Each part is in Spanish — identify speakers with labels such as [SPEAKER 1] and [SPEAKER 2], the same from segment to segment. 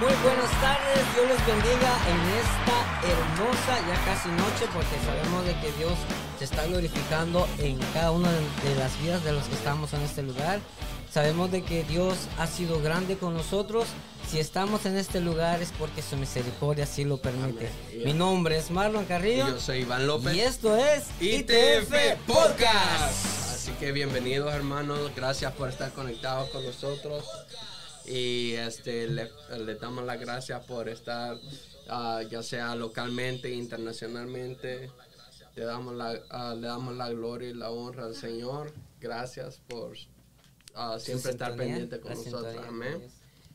[SPEAKER 1] Muy buenas tardes, Dios les bendiga en esta hermosa, ya casi noche, porque sabemos de que Dios se está glorificando en cada una de las vidas de los que estamos en este lugar. Sabemos de que Dios ha sido grande con nosotros. Si estamos en este lugar es porque su misericordia así lo permite. Mi nombre es Marlon Carrillo.
[SPEAKER 2] Y yo soy Iván López.
[SPEAKER 1] Y esto es
[SPEAKER 2] ITF Podcast. Así que bienvenidos hermanos, gracias por estar conectados con nosotros. Y este le, damos las gracias por estar ah, ya sea localmente, internacionalmente. Le damos, la, ah, le damos la gloria y la honra al Señor. Gracias por Ah, siempre estar pendiente con nosotros. Amén.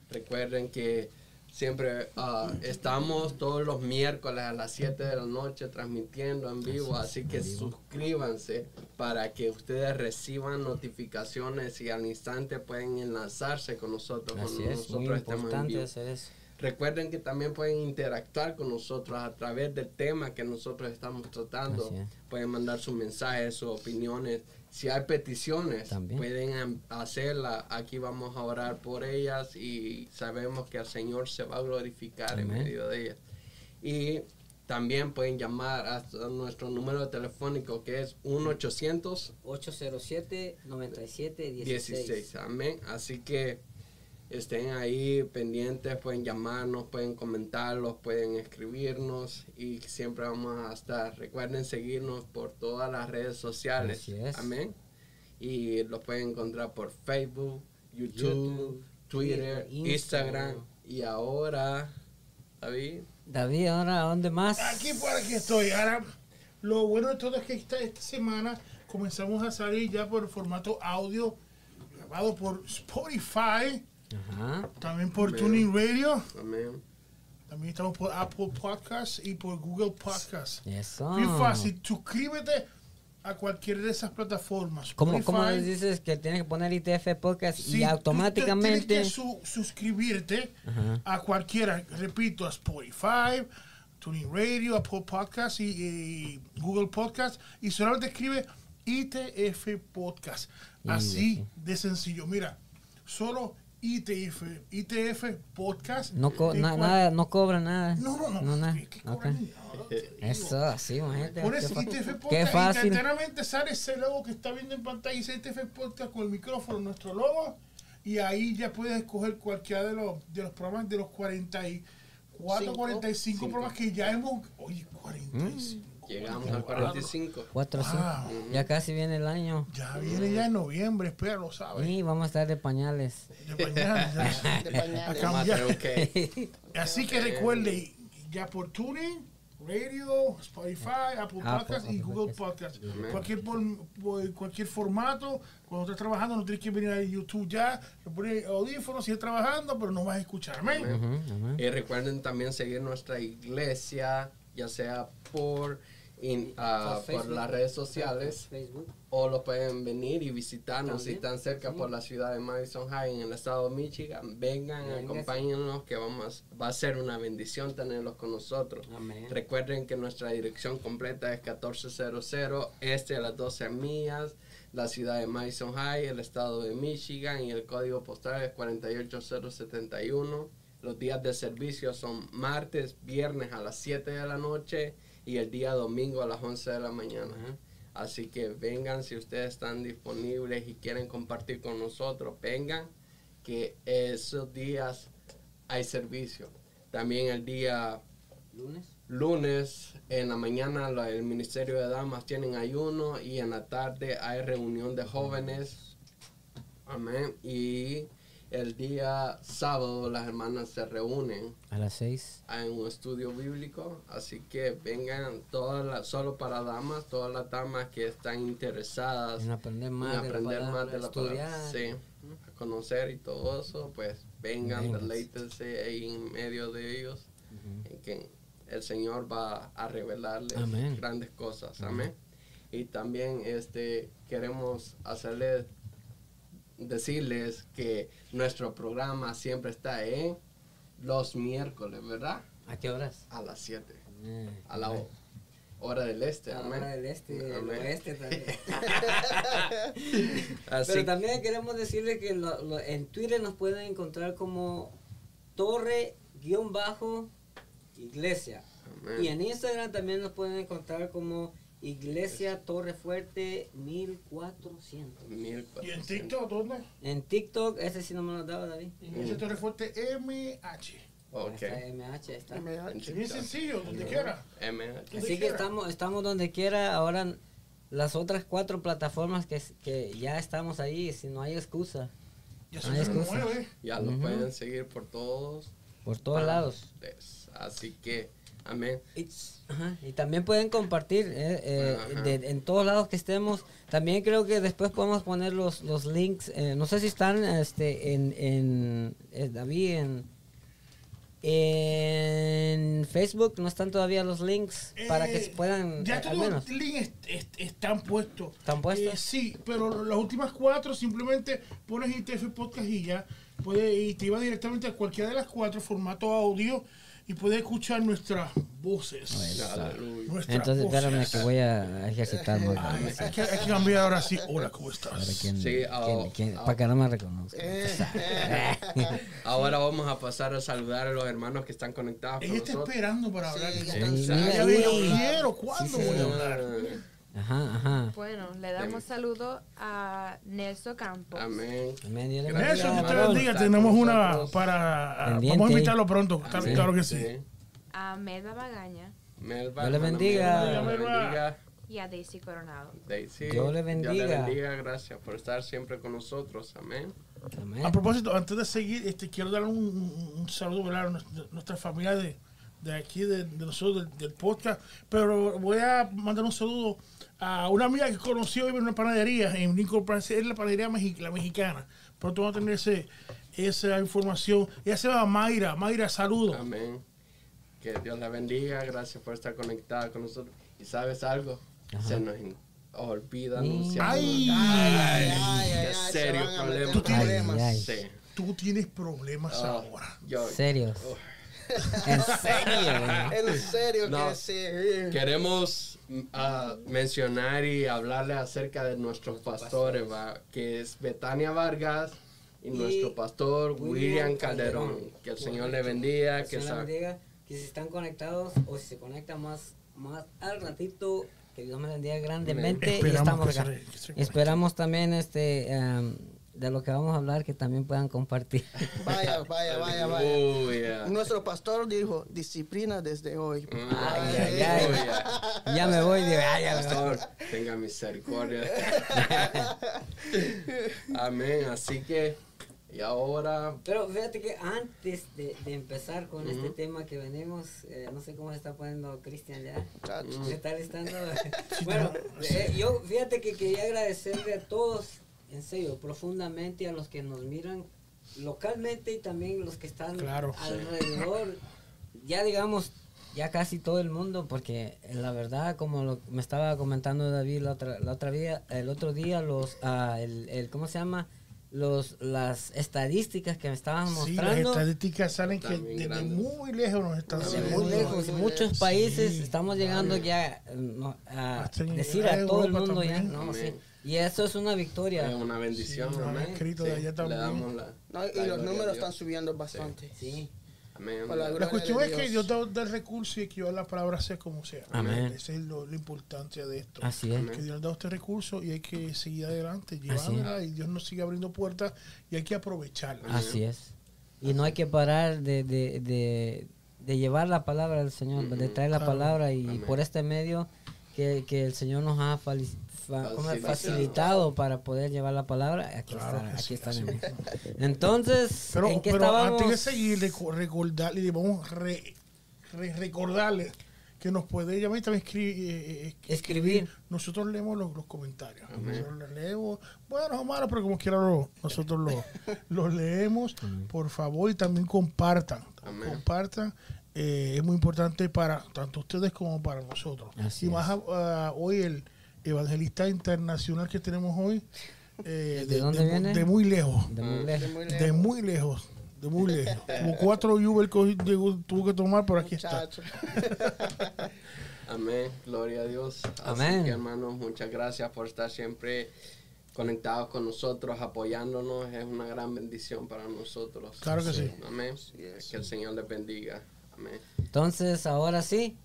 [SPEAKER 2] Recuerden que siempre ah, estamos todos los miércoles a las 7 de la noche transmitiendo en vivo, así que suscríbanse para que ustedes reciban notificaciones y al instante pueden enlazarse con nosotros.
[SPEAKER 1] Así es, muy importante hacer eso.
[SPEAKER 2] Recuerden que también pueden interactuar con nosotros a través del tema que nosotros estamos tratando. Pueden mandar sus mensajes, sus opiniones si hay peticiones, pueden hacerla. Aquí vamos a orar por ellas y sabemos que el Señor se va a glorificar en medio de ellas. Y también pueden llamar a nuestro número telefónico que es 1-800-807-9716. Amén. Así que estén ahí pendientes, pueden llamarnos, pueden comentarlos, pueden escribirnos y siempre vamos a estar. Recuerden seguirnos por todas las redes sociales. Amén. Y los pueden encontrar por Facebook, YouTube, Twitter, Instagram. y ahora, David.
[SPEAKER 1] David, ahora, ¿dónde más?
[SPEAKER 3] Aquí por aquí estoy. Ahora, lo bueno de todo es que esta, esta semana comenzamos a salir ya por formato audio grabado por Spotify también por Tuning Radio. También estamos por Apple Podcasts y por Google Podcasts.
[SPEAKER 1] Eso.
[SPEAKER 3] Muy fácil. Suscríbete a cualquiera de esas plataformas.
[SPEAKER 1] ¿Cómo, ¿Cómo, dices que tienes que poner ITF Podcast y automáticamente...
[SPEAKER 3] tienes que suscribirte a cualquiera, repito, a Spotify, Tuning Radio, Apple Podcasts y, Google Podcasts y solamente escribe ITF Podcast. Así de sencillo. Mira, solo ITF, ITF Podcast.
[SPEAKER 1] No, nada, no cobra nada.
[SPEAKER 3] No, no, no. no nada.
[SPEAKER 1] Eso, así,
[SPEAKER 3] imagínate. Por eso, ITF Podcast. Qué fácil. Y sale ese logo que está viendo en pantalla, dice ITF Podcast con el micrófono, nuestro logo. Y ahí ya puedes escoger cualquiera de los, de los programas de los 44, 45 programas que ya hemos. Oye, 45.
[SPEAKER 2] Llegamos al 45.
[SPEAKER 1] 4, ah, Ya casi viene el año.
[SPEAKER 3] Ya viene ya en noviembre, espera, lo sabes.
[SPEAKER 1] Sí, vamos a estar de pañales.
[SPEAKER 3] De pañales, ya. de pañales. Así que recuerde, ya por tuning, radio, Spotify, Apple Podcasts y Google Podcasts. Cualquier, por, cualquier formato, cuando estés trabajando, no tienes que venir a YouTube ya, le pones audífonos, sigue trabajando, pero no vas a escucharme.
[SPEAKER 2] Y recuerden también seguir nuestra iglesia, ya sea por Ah, por las redes sociales. O lo pueden venir y visitarnos si están cerca por la ciudad de Madison High en el estado de Michigan. Vengan acompáñennos que vamos va a ser una bendición tenerlos con nosotros. Recuerden que nuestra dirección completa es 1400 este a las 12 millas la ciudad de Madison High el estado de Michigan y el código postal es 48071 los días de servicio son martes viernes a las 7 de la noche y el día domingo a las 11 de la mañana. Así que vengan si ustedes están disponibles y quieren compartir con nosotros, vengan que esos días hay servicio. También el día
[SPEAKER 1] lunes.
[SPEAKER 2] Lunes en la mañana el Ministerio de Damas tienen ayuno y en la tarde hay reunión de jóvenes. Amén. Y el día sábado las hermanas se reúnen.
[SPEAKER 1] A las seis.
[SPEAKER 2] En un estudio bíblico. Así que vengan todas las, solo para damas, todas las damas que están interesadas
[SPEAKER 1] en aprender más,
[SPEAKER 2] aprender más de la palabra. Sí, a conocer y todo eso, pues vengan, deleítense ahí en medio de ellos. En que el Señor va a revelarles grandes cosas. Amén. Y también este queremos hacerles decirles que nuestro programa siempre está en los miércoles, ¿verdad?
[SPEAKER 1] ¿A qué horas?
[SPEAKER 2] A las 7. Eh, a la Hora del este,
[SPEAKER 1] amén. Hora del este, del oeste también. Pero también queremos decirle que en Twitter nos pueden encontrar como torre-iglesia. Y en Instagram también nos pueden encontrar como Iglesia Torre Fuerte 1400.
[SPEAKER 3] ¿Y en TikTok dónde?
[SPEAKER 1] En TikTok, ese sí no me lo daba David.
[SPEAKER 3] Iglesia Torre Fuerte MH.
[SPEAKER 1] Ok. MH está.
[SPEAKER 3] MH. Bien sencillo, donde quiera.
[SPEAKER 2] MH.
[SPEAKER 1] Así que estamos, estamos donde quiera. Ahora las otras cuatro plataformas que, que ya estamos ahí, si no hay excusa.
[SPEAKER 3] Ya no hay excusa.
[SPEAKER 2] Ya lo pueden seguir por todos.
[SPEAKER 1] Por todos lados.
[SPEAKER 2] Así que, amén.
[SPEAKER 1] Y, y también pueden compartir eh, eh, en todos lados que estemos. También creo que después podemos poner los, los links. Eh, no sé si están este, en, en David, en en Facebook no están todavía los links para que se eh, puedan.
[SPEAKER 3] Ya todos los links están puestos.
[SPEAKER 1] ¿Están puestos? Eh,
[SPEAKER 3] sí, pero las últimas cuatro simplemente pones ITF Podcast y ya. Puede, y te iba directamente a cualquiera de las cuatro, formato audio y puede escuchar nuestras voces.
[SPEAKER 1] Entonces, espérame que voy a ejercitar
[SPEAKER 3] más. hay, que, cambiar ahora sí. Hola, ¿cómo estás?
[SPEAKER 2] sí,
[SPEAKER 1] oh, oh. para que no me reconozca.
[SPEAKER 2] ahora vamos a pasar a saludar a los hermanos que están conectados.
[SPEAKER 3] Ella está esperando para hablar. Sí,
[SPEAKER 1] sí,
[SPEAKER 3] quiero, ¿cuándo voy a hablar?
[SPEAKER 1] Ajá, ajá.
[SPEAKER 4] Bueno, le damos saludo a Nelson Campos.
[SPEAKER 2] Amén.
[SPEAKER 3] Nelson, que te bendiga. Tenemos una para. Vamos a invitarlo pronto. Claro que sí.
[SPEAKER 4] A Melba Bagaña.
[SPEAKER 2] Melba.
[SPEAKER 1] Dios le bendiga.
[SPEAKER 4] Y a Daisy Coronado.
[SPEAKER 2] Daisy.
[SPEAKER 1] Dios le bendiga. Dios
[SPEAKER 2] le bendiga. Gracias por estar siempre con nosotros. Amén.
[SPEAKER 3] Amén. A propósito, antes de seguir, este, quiero dar un, un saludo a nuestra familia de, de aquí, de, nosotros, del, podcast. Pero voy a mandar un saludo a una amiga que conoció en una panadería en Lincoln, es la panadería la mexicana. Pronto vamos a tener ese, esa información. Ella se llama Mayra. Mayra, saludos.
[SPEAKER 2] Amén. Que Dios la bendiga. Gracias por estar conectada con nosotros. Y sabes algo, se nos olvida anunciar.
[SPEAKER 3] Ay,
[SPEAKER 2] ay, ay, serio problema.
[SPEAKER 3] Tú tienes, tú tienes problemas oh, ahora.
[SPEAKER 1] Serios. ¿En serio?
[SPEAKER 5] en serio que sí.
[SPEAKER 2] Queremos a mencionar y hablarle acerca de nuestros pastores, que es Betania Vargas y, nuestro pastor William, Calderón. Que el Señor le bendiga. Que,
[SPEAKER 1] que si están conectados o si se conectan más, más al ratito, que Dios me bendiga grandemente. Esperamos, y estamos Esperamos también este... Um, de lo que vamos a hablar que también puedan compartir.
[SPEAKER 5] Vaya, vaya, vaya, vaya. Nuestro pastor dijo, disciplina desde hoy.
[SPEAKER 1] Mm. Ay, ay, ay. Ya me voy,
[SPEAKER 2] pastor, tenga misericordia. Amén, así que, y ahora...
[SPEAKER 1] Pero fíjate que antes de, empezar con este tema que venimos, eh, no sé cómo se está poniendo Cristian ya. ¿Se está listando? bueno, eh, yo fíjate que quería agradecerle a todos en serio, profundamente a los que nos miran localmente y también los que están alrededor. Ya digamos, ya casi todo el mundo, porque la verdad, como lo, me estaba comentando David la otra, la otra día, el otro día, los, uh, el, el, ¿cómo se llama? Los, las estadísticas que me estaban mostrando.
[SPEAKER 3] Sí, las estadísticas salen que desde muy lejos nos están
[SPEAKER 1] Muy lejos, muchos países estamos llegando ya a decir a todo el mundo ya, no, sí. Y eso es una victoria.
[SPEAKER 2] Es una bendición,
[SPEAKER 3] escrito de allá también.
[SPEAKER 5] y los números están subiendo bastante.
[SPEAKER 1] Sí.
[SPEAKER 2] Amén.
[SPEAKER 3] La, cuestión es que Dios da el recurso y que yo la palabra sea como sea.
[SPEAKER 1] Amén.
[SPEAKER 3] Esa es lo, la importancia de esto.
[SPEAKER 1] Así es.
[SPEAKER 3] Que Dios da este recurso y hay que seguir adelante, llevándola y Dios nos sigue abriendo puertas y hay que aprovecharla.
[SPEAKER 1] Así es. Y no hay que parar de, de, de, de llevar la palabra del Señor, de traer la palabra y por este medio que, que el Señor nos ha facilitado para poder llevar la palabra. Aquí aquí Entonces,
[SPEAKER 3] pero, ¿en qué pero antes de seguir, recordarle, vamos re, recordarle que nos puede llamar y también eh, eh, escribir. Nosotros leemos los, comentarios. Nosotros leemos, bueno o malo, pero como quiera nosotros los, leemos. Por favor, y también compartan. Compartan. Eh, es muy importante para tanto ustedes como para nosotros. y más ah, hoy el evangelista internacional que tenemos hoy,
[SPEAKER 1] eh, ¿De, dónde viene?
[SPEAKER 3] de, muy lejos. De muy lejos. De muy lejos. De muy lejos. Como cuatro Uber que tuvo que tomar, por aquí está.
[SPEAKER 2] Amén. Gloria a Dios.
[SPEAKER 1] Amén.
[SPEAKER 2] Así que, hermanos, muchas gracias por estar siempre conectados con nosotros, apoyándonos. Es una gran bendición para nosotros.
[SPEAKER 3] Claro que sí.
[SPEAKER 2] Amén. Que el Señor les bendiga. Amén.
[SPEAKER 1] Entonces, ahora sí,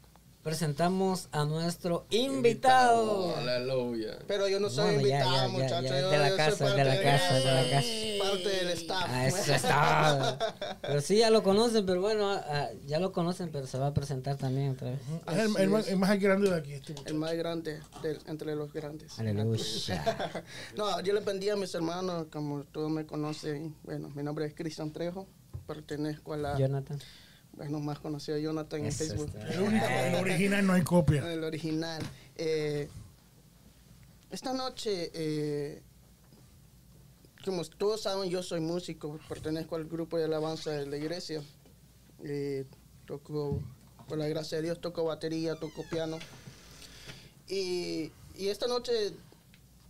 [SPEAKER 1] presentamos a nuestro invitado.
[SPEAKER 2] Aleluya.
[SPEAKER 5] Pero yo no soy invitado, muchachos.
[SPEAKER 1] de la casa, de la casa, de la casa.
[SPEAKER 5] Parte del staff.
[SPEAKER 1] Ah, eso está. pero sí, ya lo conocen, pero bueno, ah, ya lo conocen, pero se va a presentar también otra vez.
[SPEAKER 3] Es el, el, más, el, más, grande de aquí. Este
[SPEAKER 5] el más grande de, entre los grandes.
[SPEAKER 1] Aleluya.
[SPEAKER 5] no, yo le bendiga a mis hermanos, como todos me conocen. Bueno, mi nombre es Cristian Trejo, pertenezco a la...
[SPEAKER 1] Jonathan
[SPEAKER 5] bueno, más conocido Jonathan en Facebook.
[SPEAKER 3] El, único, el, original no hay copia.
[SPEAKER 5] El original. Eh, esta noche, eh, como todos saben, yo soy músico, pertenezco al grupo de alabanza de la iglesia. Eh, toco, por la gracia de Dios, toco batería, toco piano. Y, y esta noche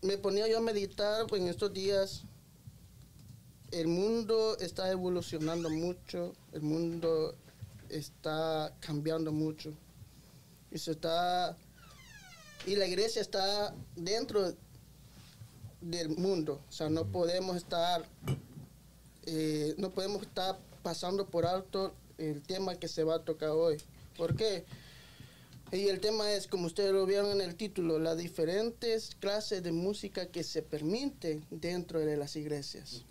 [SPEAKER 5] me ponía yo a meditar pues, en estos días. El mundo está evolucionando mucho, el mundo está cambiando mucho. Y se está y la iglesia está dentro del mundo. O sea, no podemos estar eh, no podemos estar pasando por alto el tema que se va a tocar hoy. ¿Por qué? Y el tema es, como ustedes lo vieron en el título, las diferentes clases de música que se permiten dentro de las iglesias.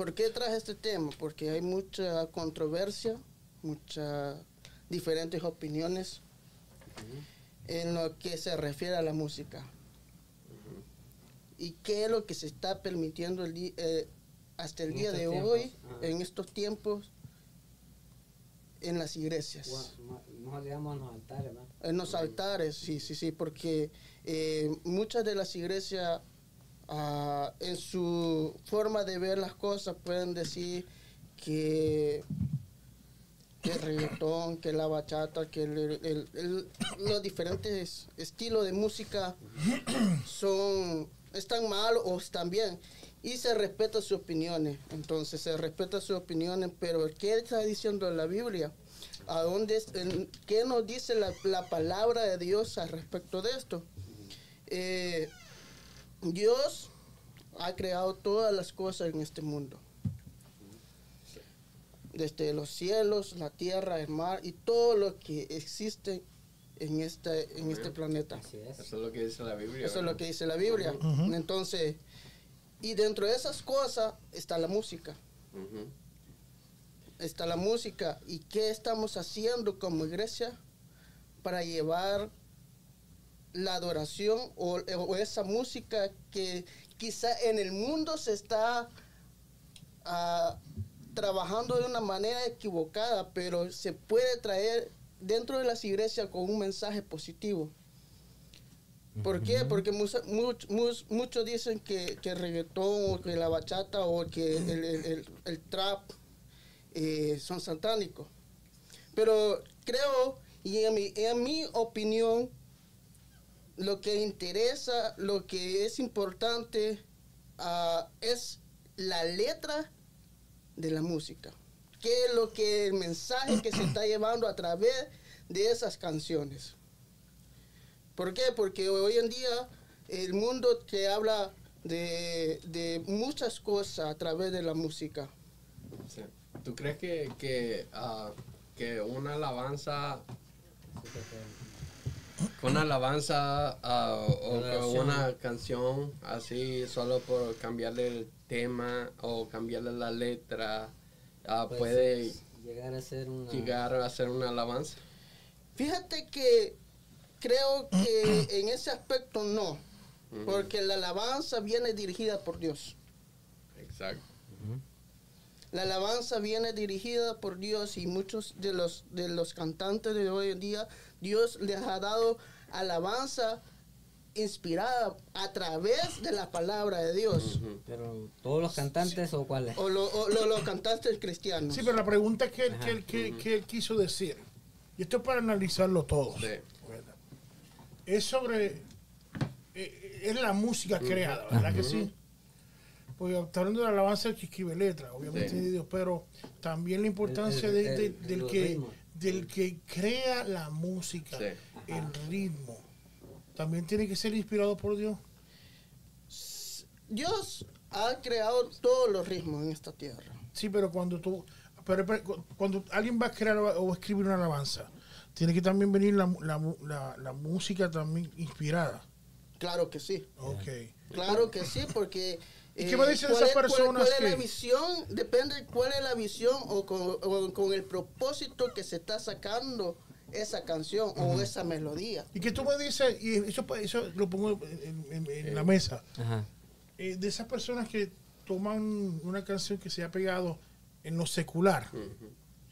[SPEAKER 5] ¿Por qué traje este tema? Porque hay mucha controversia, muchas diferentes opiniones en lo que se refiere a la música. ¿Y qué es lo que se está permitiendo el eh, hasta el día de hoy, en estos tiempos, en las iglesias?
[SPEAKER 1] Los altares, ¿no?
[SPEAKER 5] En los altares, sí, sí, sí, porque eh, muchas de las iglesias Uh, en su forma de ver las cosas pueden decir que, el reggaetón, que la bachata, que los diferentes estilos de música son están mal o están bien y se respeta sus opiniones. Entonces se respeta sus opiniones, pero ¿qué está diciendo la Biblia? ¿A dónde, ¿Qué nos dice la, la palabra de Dios al respecto de esto? Eh, Dios ha creado todas las cosas en este mundo. Desde los cielos, la tierra, el mar y todo lo que existe en este, en este planeta.
[SPEAKER 2] Eso es lo que dice la Biblia.
[SPEAKER 5] Eso es lo que dice la Biblia. Entonces, y dentro de esas cosas está la música. Está la música. ¿Y qué estamos haciendo como iglesia para llevar la adoración o, esa música que quizá en el mundo se está uh, trabajando de una manera equivocada, pero se puede traer dentro de las iglesias con un mensaje positivo. ¿Por qué? Porque muchos mucho, dicen que, que, el reggaetón o que la bachata o que el, el, el, trap eh, son satánicos. Pero creo, y en mi, en mi opinión, lo que interesa, lo que es importante uh, es la letra de la música. ¿Qué es lo que el mensaje que se está llevando a través de esas canciones? ¿Por qué? Porque hoy en día el mundo te habla de, de muchas cosas a través de la música.
[SPEAKER 2] ¿Tú crees que, que, uh, que una alabanza una alabanza o una canción. así solo por cambiarle el tema o cambiarle la letra uh, puede
[SPEAKER 1] llegar a ser una
[SPEAKER 2] llegar a ser una alabanza.
[SPEAKER 5] Fíjate que creo que en ese aspecto no porque la alabanza viene dirigida por Dios.
[SPEAKER 2] Exacto
[SPEAKER 5] la alabanza viene dirigida por Dios y muchos de los de los cantantes de hoy en día Dios les ha dado alabanza inspirada a través de la palabra de Dios.
[SPEAKER 1] Pero todos los cantantes o cuáles?
[SPEAKER 5] O, los cantantes cristianos.
[SPEAKER 3] Sí, pero la pregunta es que, él, que, quiso decir. Y esto es para analizarlo todo. Es sobre... Eh, es la música creada, ¿verdad que sí? Porque está hablando de la alabanza que escribe letra, obviamente de Dios, pero también la importancia del que del que crea la música, el ritmo, también tiene que ser inspirado por Dios.
[SPEAKER 5] Dios ha creado todos los ritmos en esta tierra.
[SPEAKER 3] Sí, pero cuando tú, pero, cuando alguien va a crear o escribir una alabanza, tiene que también venir la, la, la, música también inspirada.
[SPEAKER 5] Claro que sí.
[SPEAKER 3] Ok.
[SPEAKER 5] Claro que sí, porque...
[SPEAKER 3] ¿Y qué me eh, dicen esas personas?
[SPEAKER 5] ¿Cuál, es la visión? Depende cuál es la visión o con, con, el propósito que se está sacando esa canción o esa melodía.
[SPEAKER 3] Y que tú me dices, y eso, eso lo pongo en, la mesa, eh, de esas personas que toman una canción que se ha pegado en lo secular.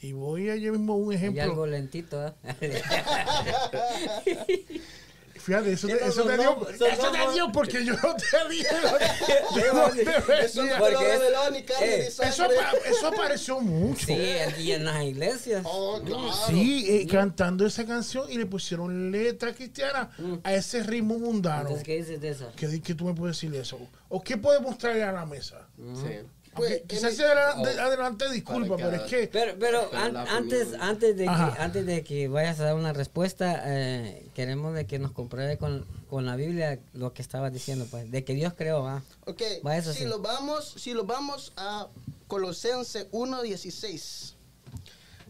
[SPEAKER 3] Y voy a llevar un ejemplo. Y
[SPEAKER 1] algo lentito, ¿eh?
[SPEAKER 3] Fíjate, eso, te, eso te dio, eso te dio porque yo no te dije lo que
[SPEAKER 5] Eso, eh,
[SPEAKER 3] eso, eso apareció mucho.
[SPEAKER 1] Sí, y en las iglesias.
[SPEAKER 5] Oh, claro.
[SPEAKER 3] Sí, eh, cantando esa canción y le pusieron letra cristiana mm. a ese ritmo mundano.
[SPEAKER 1] Entonces, ¿qué dices de eso?
[SPEAKER 3] ¿Qué, ¿Qué, tú me puedes decir de eso? ¿O qué podemos traer a la mesa?
[SPEAKER 2] Sí.
[SPEAKER 3] Pues, quizás sea adelante, adelante, disculpa, pero es que...
[SPEAKER 1] Pero, pero antes, antes, de que, antes de que vayas a dar una respuesta, eh, queremos de que nos compruebe con, con, la Biblia lo que estabas diciendo, pues, de que Dios creó, ¿va?
[SPEAKER 5] Ok, si, lo vamos, si lo vamos a Colosense 1.16,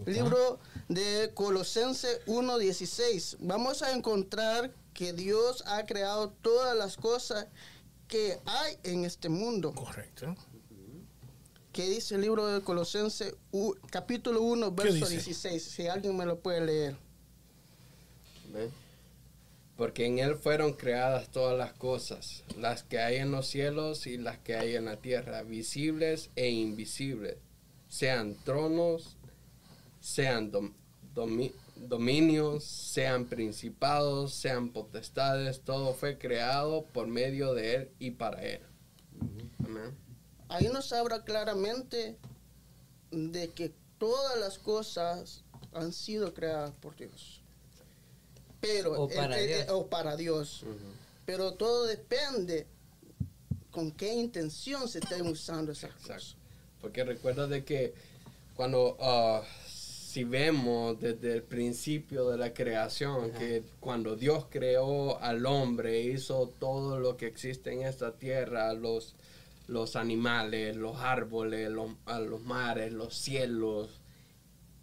[SPEAKER 5] libro de Colosense 1.16, vamos a encontrar que Dios ha creado todas las cosas que hay en este mundo.
[SPEAKER 3] Correcto.
[SPEAKER 5] ¿Qué dice el libro de Colosenses, capítulo 1, verso 16? Si alguien me lo puede leer.
[SPEAKER 2] Porque en Él fueron creadas todas las cosas, las que hay en los cielos y las que hay en la tierra, visibles e invisibles, sean tronos, sean dominios, sean principados, sean potestades, todo fue creado por medio de Él y para Él. Amén
[SPEAKER 5] ahí nos habla claramente de que todas las cosas han sido creadas por Dios. Pero,
[SPEAKER 1] o para Dios.
[SPEAKER 5] o para Dios. Pero todo depende con qué intención se estén usando esas cosas.
[SPEAKER 2] Porque recuerda de que cuando, uh, si vemos desde el principio de la creación, que cuando Dios creó al hombre, hizo todo lo que existe en esta tierra, los, los animales, los árboles, los, los mares, los cielos,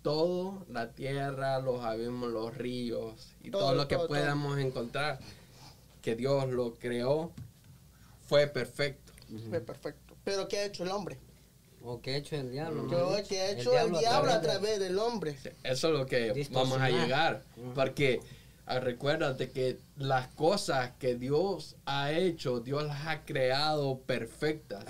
[SPEAKER 2] todo, la tierra, los abismos, los ríos y todo, lo que podamos encontrar, que Dios lo creó, fue perfecto.
[SPEAKER 5] Fue perfecto. Pero ¿qué ha hecho el hombre?
[SPEAKER 1] ¿O qué ha hecho el diablo?
[SPEAKER 5] ¿Qué ha hecho el diablo, a través, del hombre?
[SPEAKER 2] Eso es lo que vamos a llegar. Porque recuérdate que las cosas que Dios ha hecho, Dios las ha creado perfectas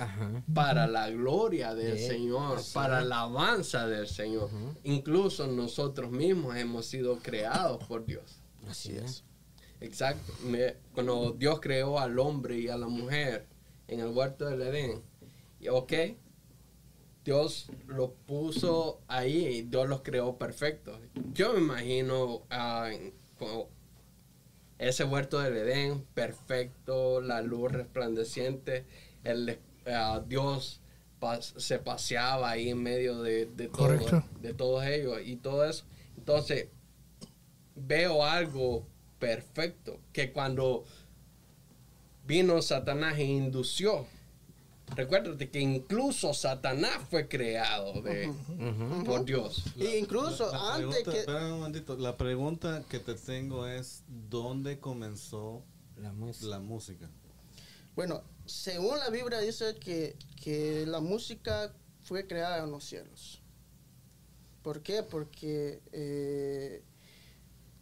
[SPEAKER 2] para la gloria del Señor, para la alabanza del Señor. Incluso nosotros mismos hemos sido creados por Dios.
[SPEAKER 1] Así es.
[SPEAKER 2] Exacto. cuando Dios creó al hombre y a la mujer en el huerto del Edén, ok, Dios lo puso ahí y Dios los creó perfectos. Yo me imagino uh, ese huerto del Edén, perfecto, la luz resplandeciente, el, eh, Dios se paseaba ahí en medio de, de, de todos ellos y todo eso. Entonces, veo algo perfecto, que cuando vino Satanás e indució Recuérdate que incluso Satanás fue creado de, por Dios.
[SPEAKER 5] Y incluso antes que...
[SPEAKER 6] Espera un momentito. La pregunta que te tengo es, ¿dónde comenzó la, la música?
[SPEAKER 5] Bueno, según la Biblia dice que, que la música fue creada en los cielos. ¿Por qué? Porque eh,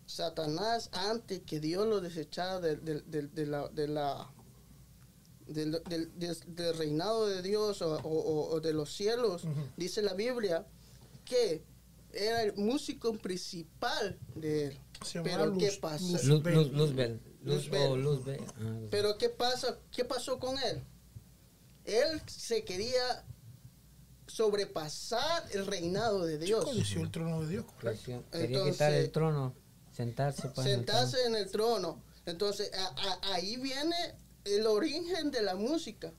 [SPEAKER 5] Satanás, antes que Dios lo desechara de la del, del, reinado de Dios o, de los cielos, dice la Biblia, que era el músico principal de él. Pero ¿qué pasa? Pero ¿qué pasa? ¿Qué pasó con él? Él se quería sobrepasar el reinado de Dios.
[SPEAKER 3] el trono de Dios,
[SPEAKER 1] Quería quitar el trono, sentarse,
[SPEAKER 5] pues, sentarse en el trono. Entonces, ahí viene el origen de la música.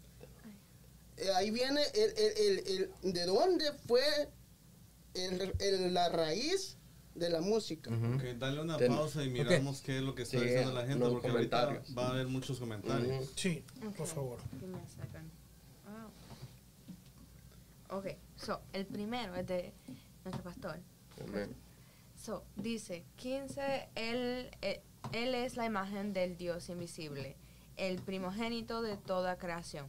[SPEAKER 5] Eh, ahí viene el, el, el, de dónde fue la raíz de la música.
[SPEAKER 6] dale una pausa y miramos qué es lo que está diciendo la gente, porque ahorita va a haber muchos comentarios.
[SPEAKER 3] Sí, por favor.
[SPEAKER 4] Oh. Ok, so, el primero es de nuestro pastor. So, dice, 15, él, eh, él es la imagen del Dios invisible, el primogénito de toda creación.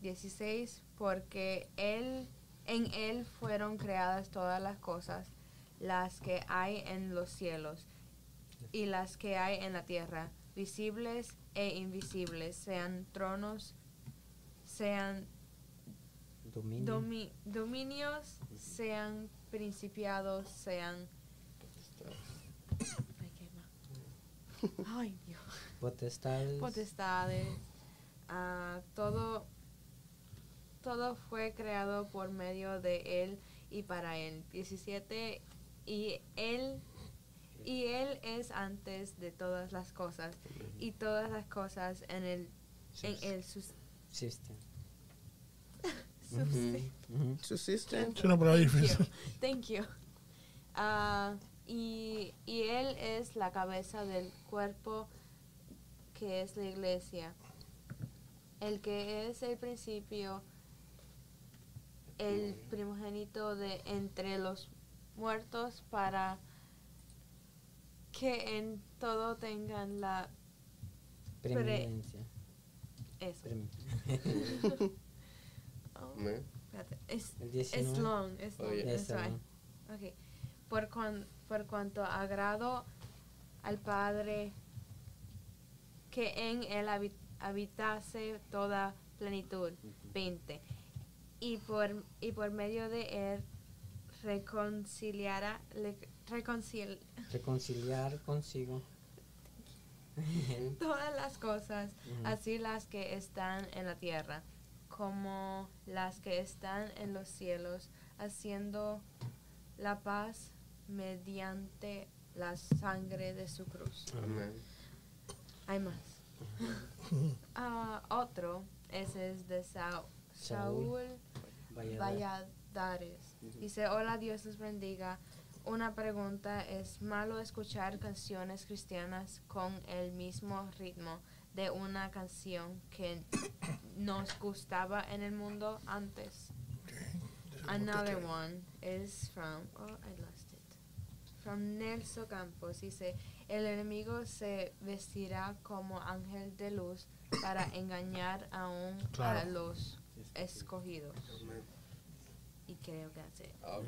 [SPEAKER 4] 16, porque él, en él fueron creadas todas las cosas las que hay en los cielos y las que hay en la tierra, visibles e invisibles, sean tronos, sean dominios, sean principiados, sean Ay.
[SPEAKER 1] Potestades,
[SPEAKER 4] potestades. Uh, todo todo fue creado por medio de él y para él. 17 y él y él es antes de todas las cosas y todas las cosas en el en el sus
[SPEAKER 1] System.
[SPEAKER 5] Subsisten.
[SPEAKER 4] Thank you. Uh, y, y él es la cabeza del cuerpo que es la iglesia. El que es el principio, el primogénito de entre los muertos para que en todo tengan la
[SPEAKER 1] preeminencia.
[SPEAKER 4] Eso. oh, es, es long, es long. Oh, okay. Por, por cuanto agrado al Padre que en él habitase toda plenitud. 20. Y por, y por medio de él reconciliará,
[SPEAKER 1] reconciliar consigo
[SPEAKER 4] todas las cosas, así las que están en la tierra como las que están en los cielos, haciendo la paz mediante la sangre de su cruz. Hay más. Ah, otro, ese es de Saúl Valladares. Dice, hola, Dios les bendiga. Una pregunta, ¿es malo escuchar canciones cristianas con el mismo ritmo de una canción que nos gustaba en el mundo antes? Another one is from, oh, I lost it. From Nelson Campos. Dice, el enemigo se vestirá como ángel de luz para engañar aún a los escogidos y creo que hace. Ah,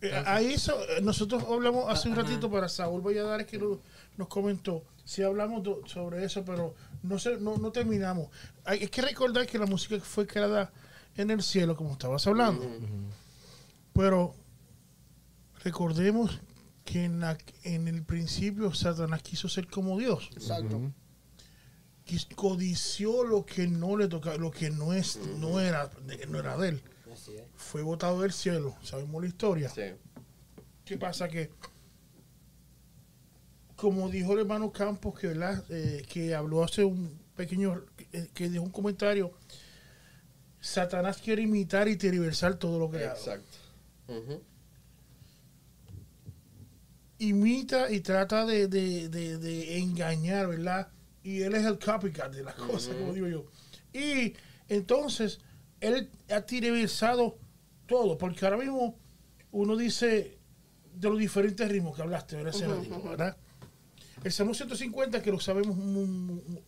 [SPEAKER 3] eh, ahí eh, nosotros hablamos hace un ratito para Saúl Valladares que nos comentó. Sí hablamos sobre eso, pero no, sé, no, no terminamos. Hay, que recordar que la música fue creada en el cielo, como estabas hablando. Pero recordemos que en, en, el principio Satanás quiso ser como Dios.
[SPEAKER 5] Exacto.
[SPEAKER 3] Codició lo que no le tocaba, lo que no, es, no, era, no era de él fue botado del cielo. Sabemos la historia. Sí. ¿Qué pasa? Que, como dijo el hermano Campos, que, eh, que habló hace un pequeño, eh, que dejó un comentario, Satanás quiere imitar y tergiversar todo lo que
[SPEAKER 2] Exacto.
[SPEAKER 3] Imita y trata de, engañar, ¿verdad? Y él es el copycat de las cosas, como digo yo. Y entonces, él ha tergiversado todo, porque ahora mismo uno dice de los diferentes ritmos que hablaste, ¿verdad? El Salmo 150 que lo sabemos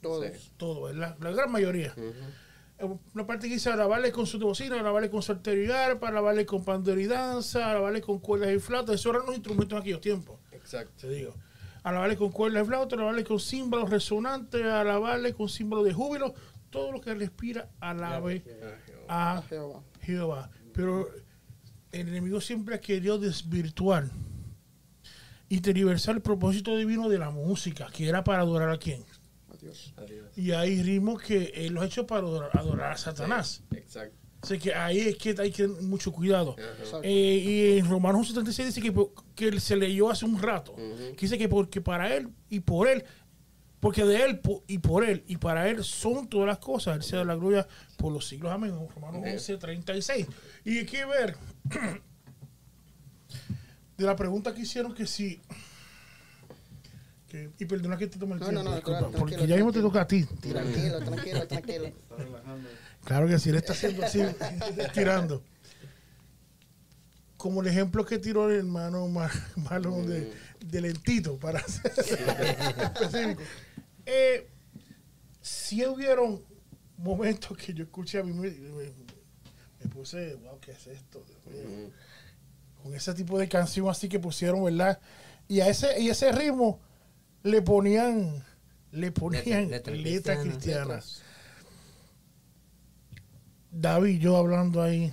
[SPEAKER 3] todos, todo, ¿verdad? La gran mayoría. Una parte que dice alabarle con su bocina, alabarle con su arterial, para alabarle con pandero y danza, alabarle con cuerdas y flautas. Esos eran los instrumentos en aquellos tiempos.
[SPEAKER 2] Exacto.
[SPEAKER 3] Te digo. Alabarle con cuerdas y flautas, alabarle con símbolos resonantes, alabarle con símbolos de júbilo. Todo lo que respira, alabe a Jehová. Pero el enemigo siempre ha querido desvirtuar y tergiversar el propósito divino de la música, que era para adorar a quién. Y hay ritmos que él los ha hecho para adorar, a Satanás.
[SPEAKER 2] exacto.
[SPEAKER 3] Así que ahí es que hay que tener mucho cuidado. Eh, y en Romanos 76 dice que, que se leyó hace un rato, que dice que porque para él y por él porque de Él y por Él y para Él son todas las cosas. Él sea la gloria por los siglos. Amén. Romanos 11, 36. Y hay que ver de la pregunta que hicieron que si y perdona que te tome el tiempo, porque ya mismo te toca a ti.
[SPEAKER 5] Tranquilo, tranquilo, tranquilo.
[SPEAKER 3] Claro que sí, él está haciendo así, estirando. Como el ejemplo que tiró el hermano Marlon de, de, lentito, para ser específico. Eh, si hubieron momentos que yo escuché a mí, me, puse, wow, ¿qué es esto? Con ese tipo de canción así que pusieron, ¿verdad? Y a ese, y ese ritmo le ponían, le ponían letras cristianas. David, yo hablando ahí,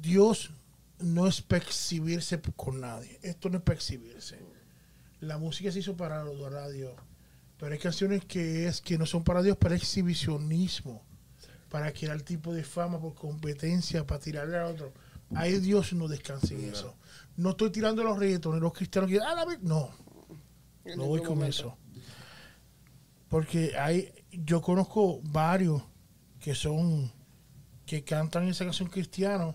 [SPEAKER 3] Dios no es para exhibirse con nadie. Esto no es para exhibirse. La música se hizo para adorar a Dios. Pero hay canciones que es que no son para Dios, para exhibicionismo, para el tipo de fama por competencia, para tirarle a otro. Ahí Dios no descansa en eso. No estoy tirando a los reggaetoneros los cristianos que ah, no, no voy con eso. Porque hay, yo conozco varios que son, que cantan esa canción cristiana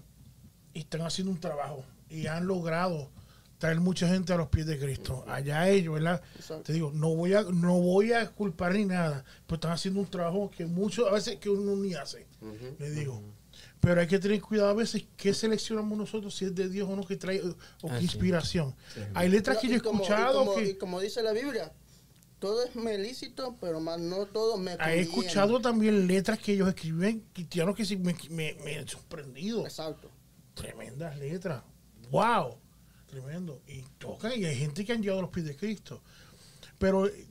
[SPEAKER 3] y están haciendo un trabajo y han logrado traer mucha gente a los pies de Cristo. Allá ellos, ¿verdad? Te digo, no voy a, no voy a culpar ni nada, pero están haciendo un trabajo que muchos, a veces que uno ni hace. Le digo. Pero hay que tener cuidado a veces qué seleccionamos nosotros, si es de Dios o no, que trae o qué inspiración. Hay letras que yo he escuchado
[SPEAKER 5] como,
[SPEAKER 3] que...
[SPEAKER 5] como dice la Biblia, todo es melícito, pero más no todo me
[SPEAKER 3] He escuchado también letras que ellos escriben cristianos que sí me, me, me han sorprendido.
[SPEAKER 5] Exacto.
[SPEAKER 3] Tremendas letras. ¡Wow! Tremendo. Y tocan, y hay gente que han llegado a los pies de Cristo. Pero eh,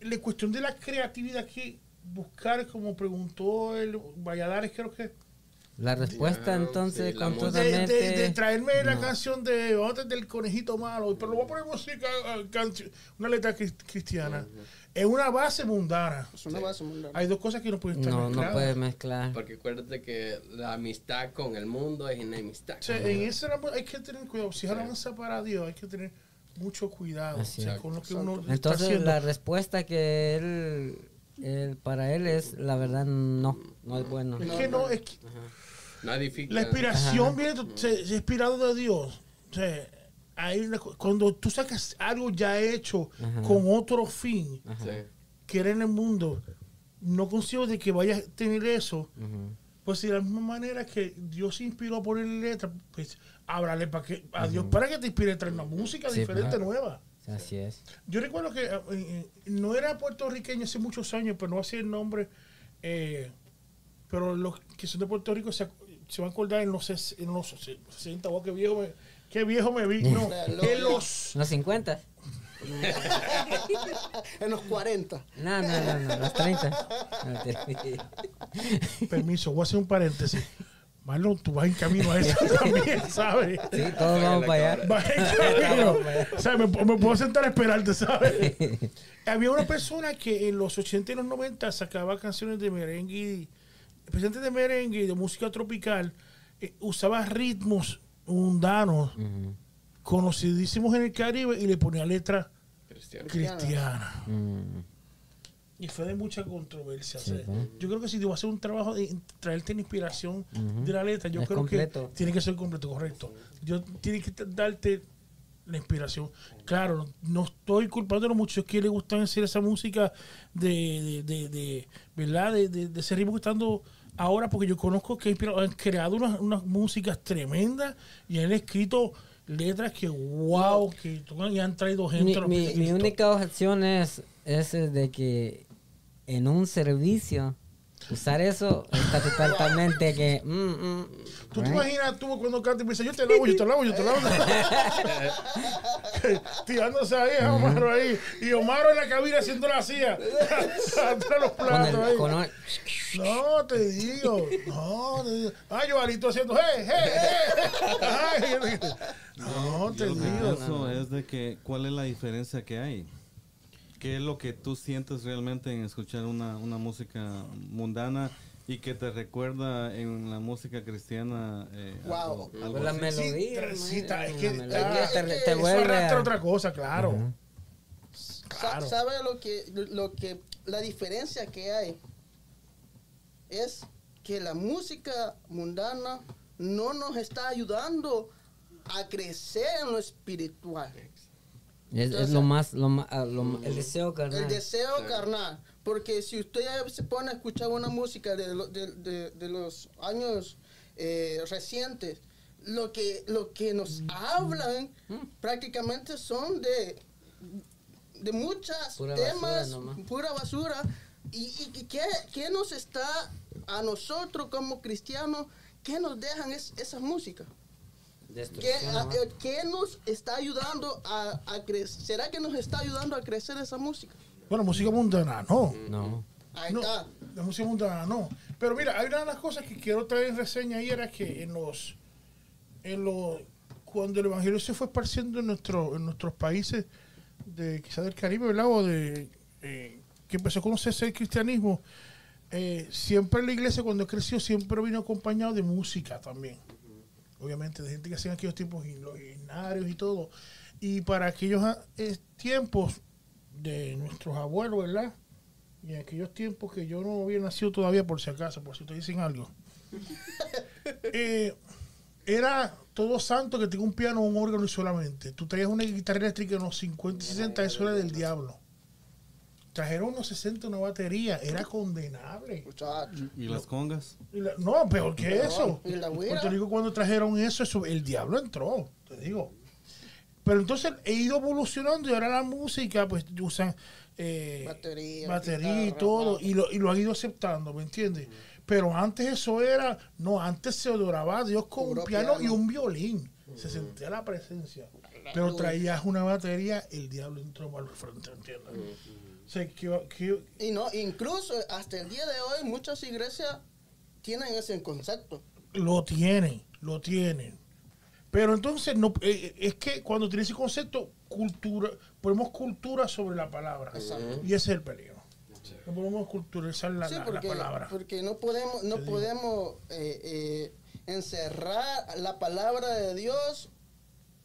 [SPEAKER 3] la cuestión de la creatividad que buscar, como preguntó el Valladares, creo que
[SPEAKER 1] la respuesta entonces
[SPEAKER 3] de, de, traerme la canción de otro del conejito malo, pero lo voy a poner música, eh, una letra cristiana. Es una base mundana.
[SPEAKER 5] Es una base mundana.
[SPEAKER 3] Hay dos cosas que no pueden estar
[SPEAKER 1] no, No puedes mezclar.
[SPEAKER 2] Porque acuérdate que la amistad con el mundo es enemistad.
[SPEAKER 3] O en ese hay que tener cuidado. Si es alabanza para Dios, hay que tener mucho cuidado con lo que uno
[SPEAKER 1] Entonces la respuesta que él, él, para él es la verdad no, no es bueno.
[SPEAKER 3] Es que no, es que, la inspiración viene, se, inspirado de Dios. cuando tú sacas algo ya hecho con otro fin, que era en el mundo, no consigo de que vayas a tener eso. Pues de la misma manera que Dios inspiró a ponerle letra, pues háblale para que, a Dios para que te inspire a traer una música diferente, nueva.
[SPEAKER 1] Así es.
[SPEAKER 3] Yo recuerdo que eh, eh, no era puertorriqueño hace muchos años, pero no hacía el nombre. Eh, pero los que son de Puerto Rico se, se van a acordar en los, en los 60, qué viejo me, qué viejo me vi. No, en los...
[SPEAKER 1] los 50.
[SPEAKER 5] en los 40.
[SPEAKER 1] No, no, no, no, los 30.
[SPEAKER 3] Permiso, voy a hacer un paréntesis. Marlon, tú vas en camino a eso también, ¿sabes?
[SPEAKER 1] Sí, todos vamos para allá.
[SPEAKER 3] Vas en camino. O sea, me, me, puedo sentar a esperarte, ¿sabes? Había una persona que en los 80 y los 90 sacaba canciones de merengue y presidente de merengue y de música tropical eh, usaba ritmos mundanos conocidísimos en el Caribe y le ponía letras cristianas. Y fue de mucha controversia. Yo creo que si a hacer un trabajo de traerte la inspiración de la letra, yo creo que tiene que ser completo, correcto. Yo tiene que darte la inspiración. Claro, no estoy culpando a los muchos que les gustan hacer esa música de, de, de, ¿verdad? De, de, de ese ritmo que estando ahora, porque yo conozco que han creado unas, unas músicas tremendas y han escrito letras que wow, que y han traído gente.
[SPEAKER 1] Mi, mi, única objeción es, es de que en un servicio Usar eso está totalmente que. Mm, mm,
[SPEAKER 3] ¿Tú te imaginas tú cuando canta y me dice, yo te lavo, yo te lavo, yo te lavo? Tirándose ahí, Omar ahí. Y Omar en la cabina haciendo la silla. Atrás los platos ahí. No, te digo. No, te digo. Ah, yo haciendo, hey, hey, hey. no, te digo.
[SPEAKER 6] Eso es de que, ¿cuál es la diferencia que hay? ¿Qué es lo que tú sientes realmente en escuchar una, una música mundana y que te recuerda en la música cristiana?
[SPEAKER 5] Eh, wow.
[SPEAKER 1] Algo, la melodía.
[SPEAKER 3] Sí, es que, te, te vuelve otra cosa, claro.
[SPEAKER 5] claro. ¿Sabe lo que, lo que, la diferencia que hay? Es que la música mundana no nos está ayudando a crecer en lo espiritual.
[SPEAKER 1] Es, lo más, lo, más, ah, el deseo
[SPEAKER 5] carnal. El deseo carnal. Porque si usted se pone a escuchar una música de, de, de, los años eh, recientes, lo que, lo que nos hablan mm. prácticamente son de, de muchas temas, pura basura. ¿Y, y qué, qué, nos está a nosotros como cristianos, qué nos dejan es, esa música? ¿Qué, ¿Qué, nos está ayudando a, a crecer? ¿Será que nos está ayudando a crecer esa música?
[SPEAKER 3] Bueno, música mundana, no.
[SPEAKER 1] No.
[SPEAKER 5] Ahí está.
[SPEAKER 3] La música mundana, no. Pero mira, hay una de las cosas que quiero traer en reseña ahí era que en los, en los, cuando el evangelio se fue esparciendo en, nuestro, en nuestros países de quizás del Caribe, ¿verdad? O de eh, que empezó a conocerse el cristianismo, eh, siempre la iglesia cuando creció siempre vino acompañado de música también obviamente de gente que hacía aquellos tiempos y los y todo. Y para aquellos ah, tiempos de nuestros abuelos, ¿verdad? Y en aquellos tiempos que yo no había nacido todavía, por si acaso, por si te dicen algo. Eh, era todo santo que tenga un piano o un órgano y solamente. Tú traías una guitarra eléctrica en los 50 y 60, eso era del diablo. Trajeron unos 60 una batería, era condenable.
[SPEAKER 6] ¿Y las congas?
[SPEAKER 3] no, peor que eso. te digo, cuando trajeron eso, eso, el diablo entró, te digo. Pero entonces he ido evolucionando y ahora la música, pues usan eh, batería, y todo, y lo, y lo han ido aceptando, ¿me entiendes? Pero antes eso era, no, antes se adoraba a Dios con un piano, y un violín. Se sentía la presencia. Pero traías una batería, el diablo entró el frente, ¿entiendes?
[SPEAKER 5] Y no, incluso hasta el día de hoy muchas iglesias tienen ese concepto.
[SPEAKER 3] Lo tienen, lo tienen. Pero entonces no eh, es que cuando tiene ese concepto, cultura, ponemos cultura sobre la palabra. Y ese es el peligro. No podemos culturizar la, palabra.
[SPEAKER 5] Porque no podemos, no podemos eh, eh, encerrar la palabra de Dios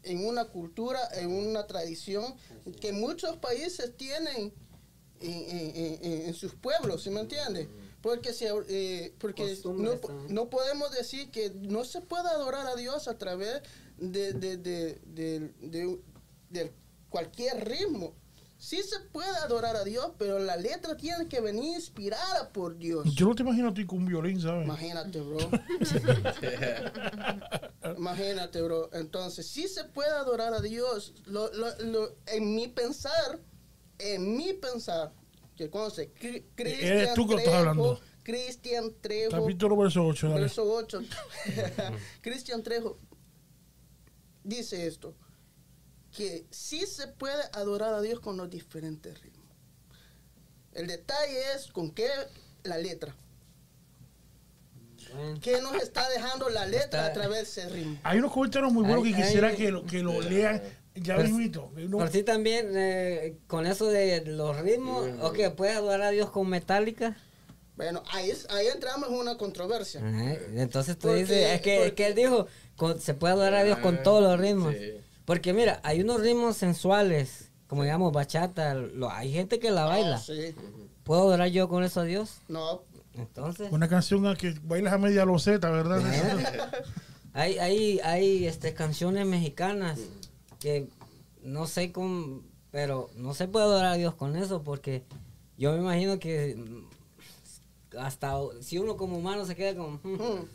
[SPEAKER 5] en una cultura, en una tradición que muchos países tienen en, sus pueblos, ¿sí me entiende? Porque, si, eh, porque no, no, podemos decir que no se puede adorar a Dios a través de, de, de, de cualquier ritmo. Sí se puede adorar a Dios, pero la letra tiene que venir inspirada por Dios.
[SPEAKER 3] Yo no te imagino a ti con un violín, ¿sabes?
[SPEAKER 5] Imagínate, bro. Imagínate, bro. Entonces, sí se puede adorar a Dios. Lo, lo, lo, en mi pensar, en mi pensar, que conoce,
[SPEAKER 3] Cristian tú que estás hablando.
[SPEAKER 5] Cristian Trejo.
[SPEAKER 3] Capítulo verso 8.
[SPEAKER 5] Verso 8. Cristian Trejo dice esto, que sí se puede adorar a Dios con los diferentes ritmos. El detalle es con qué la letra. ¿Qué nos está dejando la letra a través de ese ritmo?
[SPEAKER 3] Hay unos comentarios muy buenos que quisiera que lo, que lo lean ya mismito.
[SPEAKER 1] Por sí también, eh, con eso de los ritmos, mm. ok, ¿puede adorar a Dios con metálica?
[SPEAKER 5] Bueno, ahí, ahí entramos en una controversia.
[SPEAKER 1] Entonces tú dices, es que, es que él dijo, se puede adorar a Dios con ah, todos los ritmos. Porque mira, hay unos ritmos sensuales, como digamos bachata, lo, hay gente que la ah, baila. ¿Puedo adorar yo con eso a Dios?
[SPEAKER 5] No.
[SPEAKER 1] Entonces.
[SPEAKER 3] Una canción a que bailas a media loseta, ¿verdad?
[SPEAKER 1] hay, hay, hay este, canciones mexicanas que no sé cómo, pero no se puede adorar a Dios con eso porque yo me imagino que hasta si uno como humano se queda como... Hmm, hmm".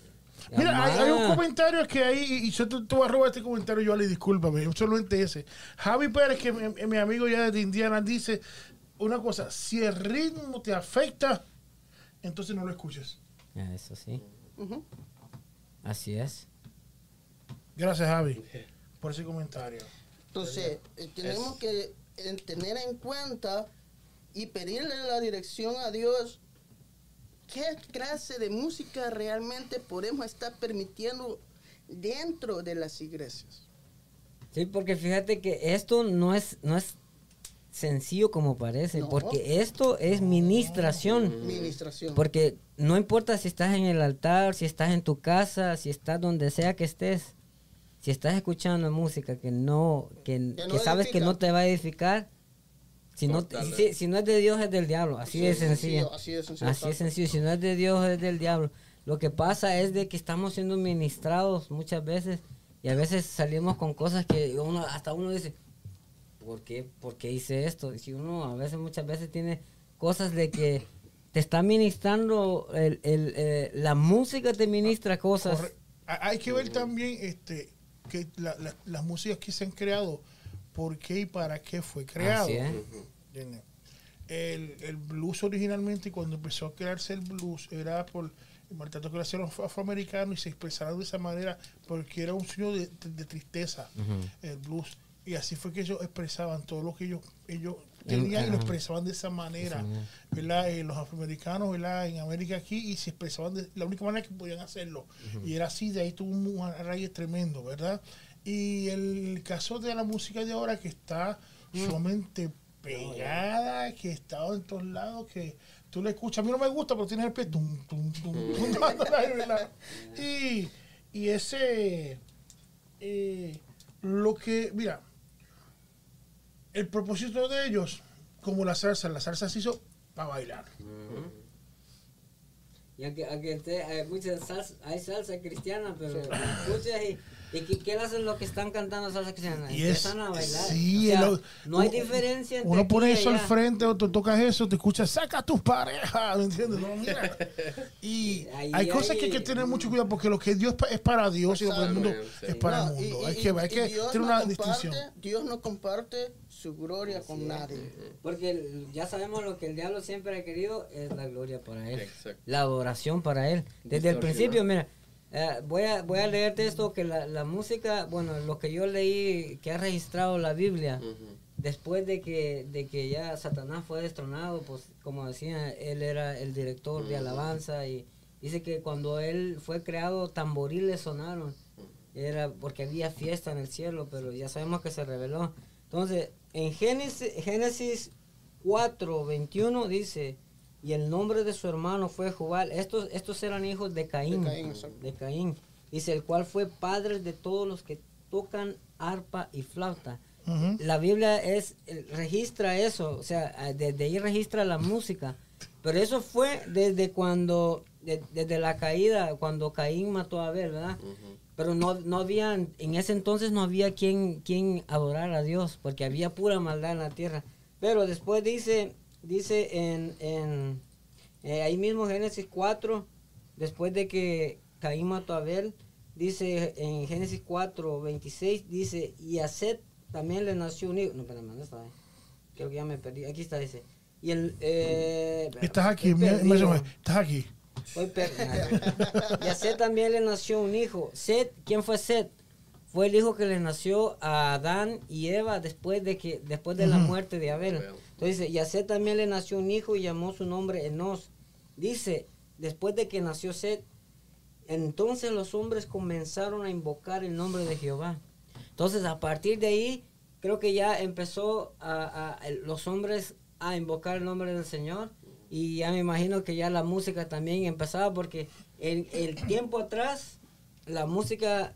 [SPEAKER 3] Mira, hay, un comentario que ahí, y yo te, voy a robar este comentario, yo le discúlpame, solamente ese. Javi Pérez, que mi, mi amigo ya de Indiana, dice una cosa, si el ritmo te afecta, entonces no lo escuches.
[SPEAKER 1] Eso sí. Así es.
[SPEAKER 3] Gracias, Javi, por ese comentario.
[SPEAKER 5] Entonces, eh, tenemos que tener en cuenta y pedirle la dirección a Dios qué clase de música realmente podemos estar permitiendo dentro de las iglesias.
[SPEAKER 1] Sí, porque fíjate que esto no es, no es sencillo como parece, porque esto es ministración.
[SPEAKER 5] Ministración.
[SPEAKER 1] Porque no importa si estás en el altar, si estás en tu casa, si estás donde sea que estés, si estás escuchando música que no, que, sabes que no te va a edificar, si no, si, no es de Dios es del diablo, así, de sencillo. Así de sencillo. Así sencillo, si no es de Dios es del diablo. Lo que pasa es de que estamos siendo ministrados muchas veces y a veces salimos con cosas que uno hasta uno dice, ¿por qué, ¿por qué hice esto? Si uno a veces, muchas veces tiene cosas de que te está ministrando, el, el, eh, la música te ministra cosas.
[SPEAKER 3] Hay que ver también este que las músicas que se han creado, por qué y para qué fue creado. El, el, blues originalmente, cuando empezó a crearse el blues, era por el maltrato que le hacían los afroamericanos y se expresaron de esa manera porque era un sueño de, tristeza, el blues. Y así fue que ellos expresaban todo lo que ellos, ellos tenían y lo expresaban de esa manera, ¿verdad? Eh, los afroamericanos, ¿verdad? En América aquí y se expresaban de la única manera que podían hacerlo. Y era así, de ahí tuvo un raíz tremendo, ¿verdad? Y el caso de la música de ahora que está mm. sumamente pegada, que está en todos lados, que tú le escuchas, a mí no me gusta, pero tiene el pie, tum, tum, tum, y, y ese, eh, lo que, mira, el propósito de ellos, como la salsa, la salsa se hizo para bailar.
[SPEAKER 1] Y aunque, aunque hay mucha salsa, hay salsa cristiana, pero escuchas y ¿Y qué, hacen los que están cantando salsa cristiana? Y Empiezan a bailar. Sí, no hay diferencia
[SPEAKER 3] entre Uno pone eso al frente o tú tocas eso, te escuchas, saca a tus parejas, ¿me entiendes? y hay, cosas que hay que tener mucho cuidado porque lo que Dios es para Dios y lo que el mundo es para el mundo. hay que, hay que tener una distinción.
[SPEAKER 5] Dios no comparte su gloria con nadie.
[SPEAKER 1] Porque ya sabemos lo que el diablo siempre ha querido es la gloria para él. La adoración para él. Desde el principio, mira, eh, voy, a, voy a leerte esto, que la, la, música, bueno, lo que yo leí, que ha registrado la Biblia, después de que, de que ya Satanás fue destronado, pues como decía, él era el director de alabanza y dice que cuando él fue creado, tamboriles sonaron, era porque había fiesta en el cielo, pero ya sabemos que se reveló. Entonces, en Génesis, Génesis 4, 21 dice, y el nombre de su hermano fue Jubal. Estos, estos eran hijos de Caín. De Caín, Dice, el cual fue padre de todos los que tocan arpa y flauta. La Biblia es registra eso, o sea, desde ahí registra la música. Pero eso fue desde cuando, desde la caída, cuando Caín mató a Abel, ¿verdad? Pero no, no había, en ese entonces no había quien, quien adorar a Dios, porque había pura maldad en la tierra. Pero después dice, dice en, en eh, ahí mismo Génesis 4, después de que Caín mató a Abel, dice en Génesis 4, 26, dice, y a Seth también le nació un hijo. No, espérame, ¿dónde está? Creo que ya me perdí. Aquí está, dice. Y el, eh,
[SPEAKER 3] estás aquí, estás aquí.
[SPEAKER 1] y a Seth también le nació un hijo. Seth, ¿quién fue Seth? Fue el hijo que le nació a Adán y Eva después de que después de la muerte de Abel. Entonces, y a Seth también le nació un hijo y llamó su nombre Enos. Dice, después de que nació Seth, entonces los hombres comenzaron a invocar el nombre de Jehová. Entonces, a partir de ahí, creo que ya empezó a, los hombres a invocar el nombre del Señor. Y ya me imagino que ya la música también empezaba porque en el tiempo atrás la música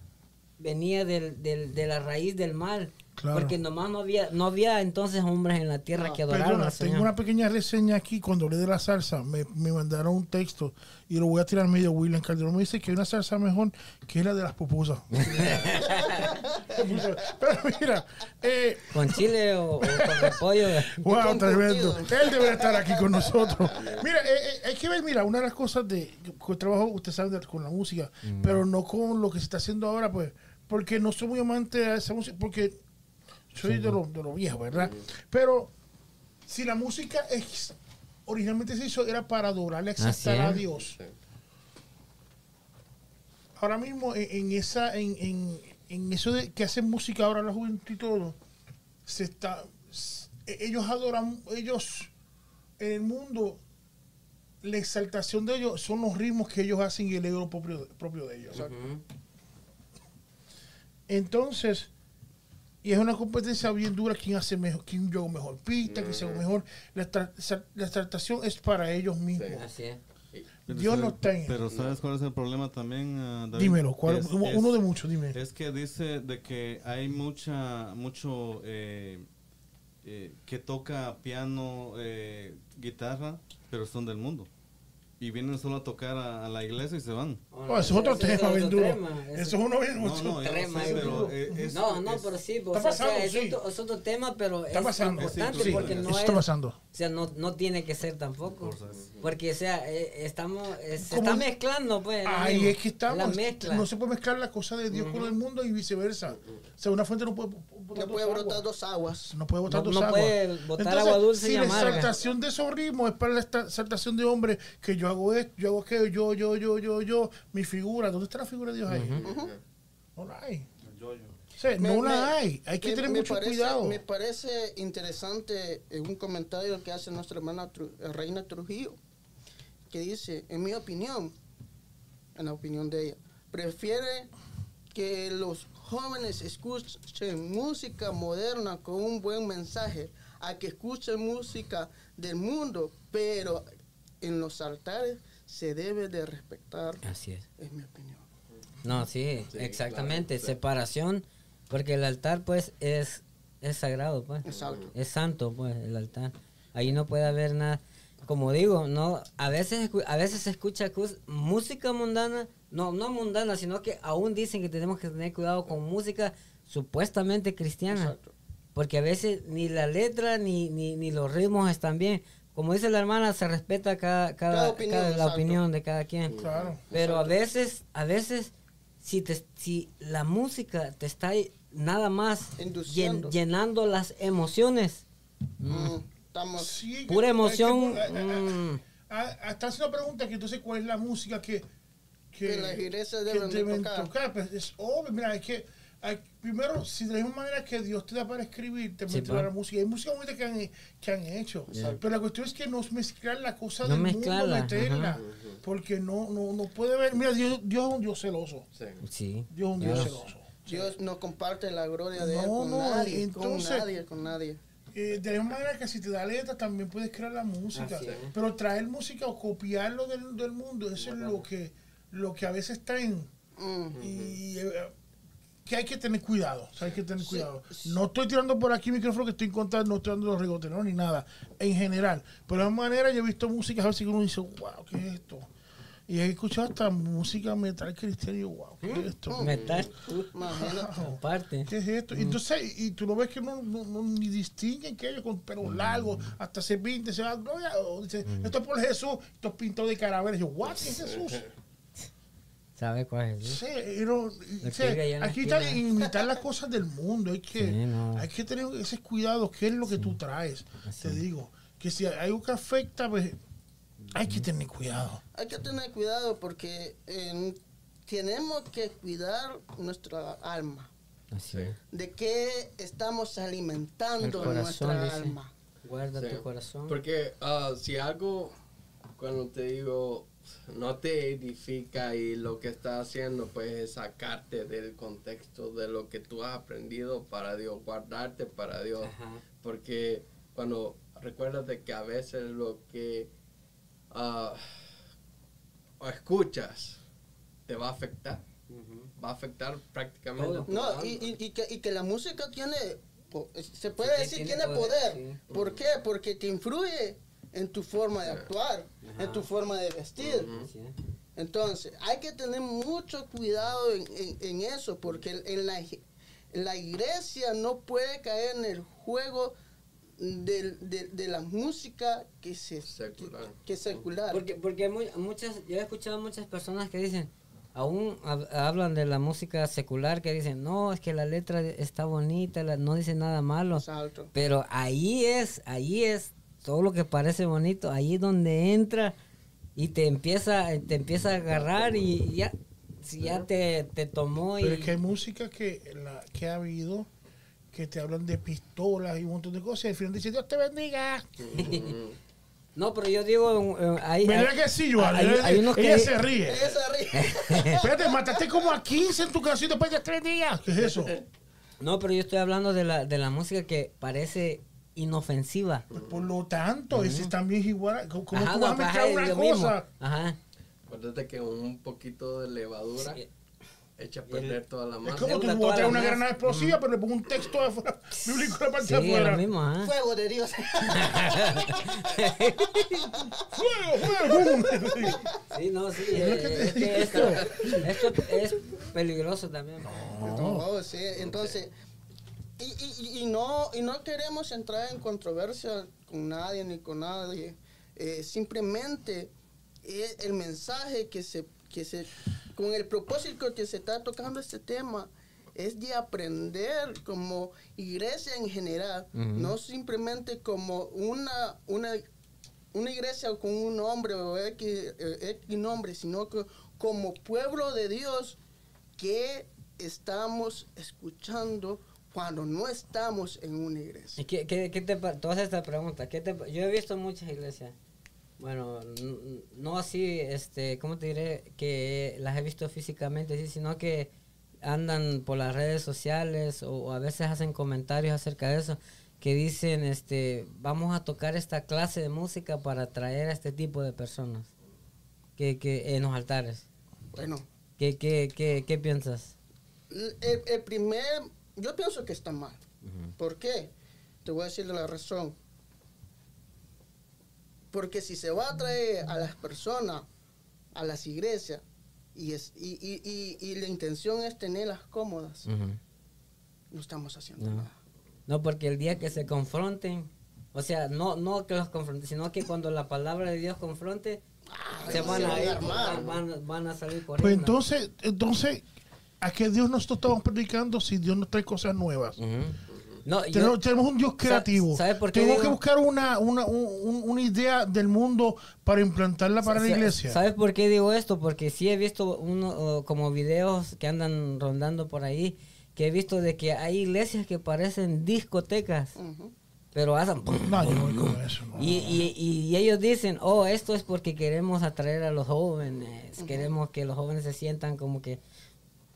[SPEAKER 1] venía del, de la raíz del mal. Porque nomás no había, no había entonces hombres en la tierra ah, que adoraban al
[SPEAKER 3] Tengo una pequeña reseña aquí. Cuando hablé de la salsa, me, me, mandaron un texto y lo voy a tirar medio. William Calderón me dice que hay una salsa mejor que la de las pupusas. Pero mira. Eh,
[SPEAKER 1] ¿Con chile o, con pollo?
[SPEAKER 3] Wow, tremendo. Él debe estar aquí con nosotros. Mira, eh, eh, hay que ver, mira, una de las cosas de que trabajo, usted sabe, con la música, mm. pero no con lo que se está haciendo ahora, pues porque no soy muy amante de esa música, porque soy de lo, de lo viejo, ¿verdad? Pero si la música es, originalmente se hizo era para adorarle, exaltar a Dios. Ahora mismo en, esa, en, eso de que hacen música ahora la juventud y todo, se está, ellos adoran, ellos en el mundo la exaltación de ellos son los ritmos que ellos hacen y el ego propio, propio de ellos. Entonces, y es una competencia bien dura quién hace mejor, quién yo mejor pista, quién sea mejor. La, la tratación es para ellos mismos. así es. Dios no está
[SPEAKER 6] Pero ¿sabes cuál es el problema también, uh,
[SPEAKER 3] David? Dímelo, uno de muchos, dime.
[SPEAKER 6] Es que dice de que hay mucha, mucho eh, eh, que toca piano, eh, guitarra, pero son del mundo. Y vienen solo a tocar a, la iglesia y se van.
[SPEAKER 3] Oh, eso es otro tema, bien duro. Eso es uno bien
[SPEAKER 6] no, no, tema. pero
[SPEAKER 1] es, no, no, pero sí. Está pasando, es, otro, es, otro, tema, pero
[SPEAKER 3] está
[SPEAKER 1] es
[SPEAKER 3] pasando.
[SPEAKER 1] importante
[SPEAKER 3] sí,
[SPEAKER 1] porque no
[SPEAKER 3] está pasando.
[SPEAKER 1] O sea, no, no tiene que ser tampoco. Porque, o sea, eh, estamos, eh, se está mezclando, pues.
[SPEAKER 3] Ahí es que estamos. No se puede mezclar la cosa de Dios con el mundo y viceversa. O sea, una fuente no puede
[SPEAKER 5] no puede brotar dos aguas.
[SPEAKER 3] No puede botar dos
[SPEAKER 1] no
[SPEAKER 3] aguas.
[SPEAKER 1] Puede botar agua dulce
[SPEAKER 3] si
[SPEAKER 1] y
[SPEAKER 3] la exaltación de esos ritmos es para la exaltación de hombre, que yo hago esto, yo hago aquello, yo, yo, yo, yo, yo, mi figura. ¿Dónde está la figura de Dios ahí? No la hay. no la hay. Hay que tener mucho cuidado.
[SPEAKER 5] Me parece interesante un comentario que hace nuestra hermana Reina Trujillo, que dice, en mi opinión, en la opinión de ella, prefiere que los jóvenes escuchen música moderna con un buen mensaje a que escuchen música del mundo, pero en los altares se debe de respetar.
[SPEAKER 1] Así es.
[SPEAKER 5] Es mi opinión.
[SPEAKER 1] No, sí, exactamente. Separación, porque el altar pues es, es sagrado, pues. Es santo, pues, el altar. Ahí no puede haber nada. Como digo, no, a veces, a veces se escucha música mundana no, no mundana, sino que aún dicen que tenemos que tener cuidado con música supuestamente cristiana. Porque a veces ni la letra ni, ni, los ritmos están bien. Como dice la hermana, se respeta cada, cada, la opinión de cada quien. Pero a veces, a veces, si, te, si la música te está nada más llenando las emociones, mm,
[SPEAKER 5] mm, estamos,
[SPEAKER 1] pura emoción. Mm.
[SPEAKER 3] Está haciendo pregunta que entonces cuál es la música que
[SPEAKER 5] que, las iglesias deben,
[SPEAKER 3] tocar. Pues es obvio, mira, es que primero, si de la misma manera que Dios te da para escribir, te sí, la música. Hay música bonita que han, que han hecho. Pero la cuestión es que no mezclar la cosa del mundo, meterla. Porque no, no, no puede ver. Mira, Dios, Dios es un Dios celoso.
[SPEAKER 1] Sí.
[SPEAKER 3] Dios es un Dios, celoso.
[SPEAKER 5] Dios no comparte la gloria de él con nadie. Entonces, con nadie, con nadie.
[SPEAKER 3] Eh, de la misma manera que si te da letra también puedes crear la música. Pero traer música o copiarlo del, del mundo, eso es lo que lo que a veces traen y eh, que hay que tener cuidado, hay que tener cuidado. No estoy tirando por aquí micrófono que estoy contando, no estoy dando los rigotes, no, ni nada, en general. Pero de alguna manera yo he visto música, a veces uno dice, wow, ¿qué es esto? Y he escuchado hasta música metal cristiana y wow, ¿qué es esto?
[SPEAKER 1] Metal, parte.
[SPEAKER 3] ¿Qué es esto? Entonces, y tú lo ves que no, no, ni distinguen que ellos con pelo largo, hasta se pinta, se va, dice, esto es por Jesús, esto es pintado de calavera. Y yo, ¿what? ¿Qué es Jesús?
[SPEAKER 1] ¿Sabe cuál es?
[SPEAKER 3] Sí, pero, aquí está imitar las cosas del mundo. Hay que, hay que tener ese cuidado. ¿Qué es lo que tú traes? Te digo, que si hay algo que afecta, pues hay que tener cuidado.
[SPEAKER 5] Hay que tener cuidado porque tenemos que cuidar nuestra alma.
[SPEAKER 1] Así
[SPEAKER 5] ¿De qué estamos alimentando nuestra alma?
[SPEAKER 1] Guarda tu corazón.
[SPEAKER 2] Porque uh, si algo, cuando te digo, no te edifica y lo que está haciendo pues es sacarte del contexto de lo que tú has aprendido para Dios, guardarte para Dios. Porque cuando recuerdas de que a veces lo que uh, escuchas te va a afectar. Va a afectar prácticamente.
[SPEAKER 5] No, y, y, que, y que la música tiene, se puede decir, tiene, poder. ¿Por qué? Porque te influye en tu forma de actuar, en tu forma de vestir. Entonces, hay que tener mucho cuidado en, en, eso, porque en la, la, iglesia no puede caer en el juego de, de, de la música que, se,
[SPEAKER 2] secular.
[SPEAKER 5] Que, secular.
[SPEAKER 1] Porque, porque muchas, yo he escuchado muchas personas que dicen, aún hablan de la música secular que dicen, no, es que la letra está bonita, no dice nada malo. Pero ahí es, ahí es todo lo que parece bonito, ahí es donde entra y te empieza, te empieza a agarrar y ya, ya te, te tomó.
[SPEAKER 3] Pero es que hay música que, la, que ha habido que te hablan de pistolas y un montón de cosas y al final dice Dios te bendiga.
[SPEAKER 1] No, pero yo digo,
[SPEAKER 3] ahí. Mira que sí, yo hay, hay unos que. Ella se ríe.
[SPEAKER 5] Ella se ríe.
[SPEAKER 3] Espérate, mataste como a 15 en tu canción después de tres días. ¿Qué es eso?
[SPEAKER 1] No, pero yo estoy hablando de la, de la música que parece inofensiva.
[SPEAKER 3] Pues por lo tanto, ese también es igual. ¿Cómo Ajá, tú vas a mezclar una cosa?
[SPEAKER 1] Ajá.
[SPEAKER 2] Acuérdate que un poquito de levadura echa a perder toda la masa.
[SPEAKER 3] Es como tú botas una granada explosiva, pero le pongo un texto afuera, bíblico en la parte
[SPEAKER 1] sí,
[SPEAKER 3] de afuera.
[SPEAKER 1] Lo mismo, ¿eh?
[SPEAKER 5] Fuego de Dios.
[SPEAKER 3] ¡Fuego, fuego!
[SPEAKER 1] Sí, no, sí. eh, es que esto, esto es peligroso también.
[SPEAKER 5] No, sí, entonces, y, y, y, no, y no queremos entrar en controversia con nadie ni con nadie. Eh, simplemente es el mensaje que se, que se, con el propósito que se está tocando este tema, es de aprender como iglesia en general, uh -huh. no simplemente como una, una, una iglesia con un nombre o X, eh, X nombre, sino que como pueblo de Dios que estamos escuchando cuando no estamos en una iglesia.
[SPEAKER 1] ¿Qué, qué, qué te, tú haces esta pregunta? ¿qué te, yo he visto muchas iglesias, bueno, no así, este, ¿cómo te diré? Que las he visto físicamente, sí, sino que andan por las redes sociales o, o, a veces hacen comentarios acerca de eso que dicen, este, vamos a tocar esta clase de música para atraer a este tipo de personas que, que en los altares.
[SPEAKER 5] Bueno.
[SPEAKER 1] ¿Qué, qué, qué, qué piensas?
[SPEAKER 5] El, el, primer, yo pienso que está mal. Uh -huh. ¿Por qué? Te voy a decir la razón. Porque si se va a traer a las personas, a las iglesias, y, es, y, y, y, y la intención es tenerlas cómodas, uh -huh. no estamos haciendo
[SPEAKER 1] no.
[SPEAKER 5] nada.
[SPEAKER 1] No, porque el día que se confronten, o sea, no, no que los confronten, sino que cuando la palabra de Dios confronte,
[SPEAKER 5] Ah,
[SPEAKER 1] se van a, ir, van, van, a salir corriendo.
[SPEAKER 3] Pues entonces, entonces, ¿a qué Dios nosotros estamos predicando si Dios nos trae cosas nuevas?
[SPEAKER 1] Uh -huh. No,
[SPEAKER 3] tenemos,
[SPEAKER 1] yo,
[SPEAKER 3] tenemos, un Dios creativo.
[SPEAKER 1] ¿sabe por qué
[SPEAKER 3] tenemos
[SPEAKER 1] digo?
[SPEAKER 3] que buscar una, una, un, una, idea del mundo para implantarla para la iglesia.
[SPEAKER 1] ¿Sabes por qué digo esto? Porque sí he visto uno, como videos que andan rondando por ahí, que he visto de que hay iglesias que parecen discotecas. Uh -huh pero hacen
[SPEAKER 3] no, yo no voy con eso, no.
[SPEAKER 1] y, y, y, ellos dicen oh esto es porque queremos atraer a los jóvenes uh -huh. queremos que los jóvenes se sientan como que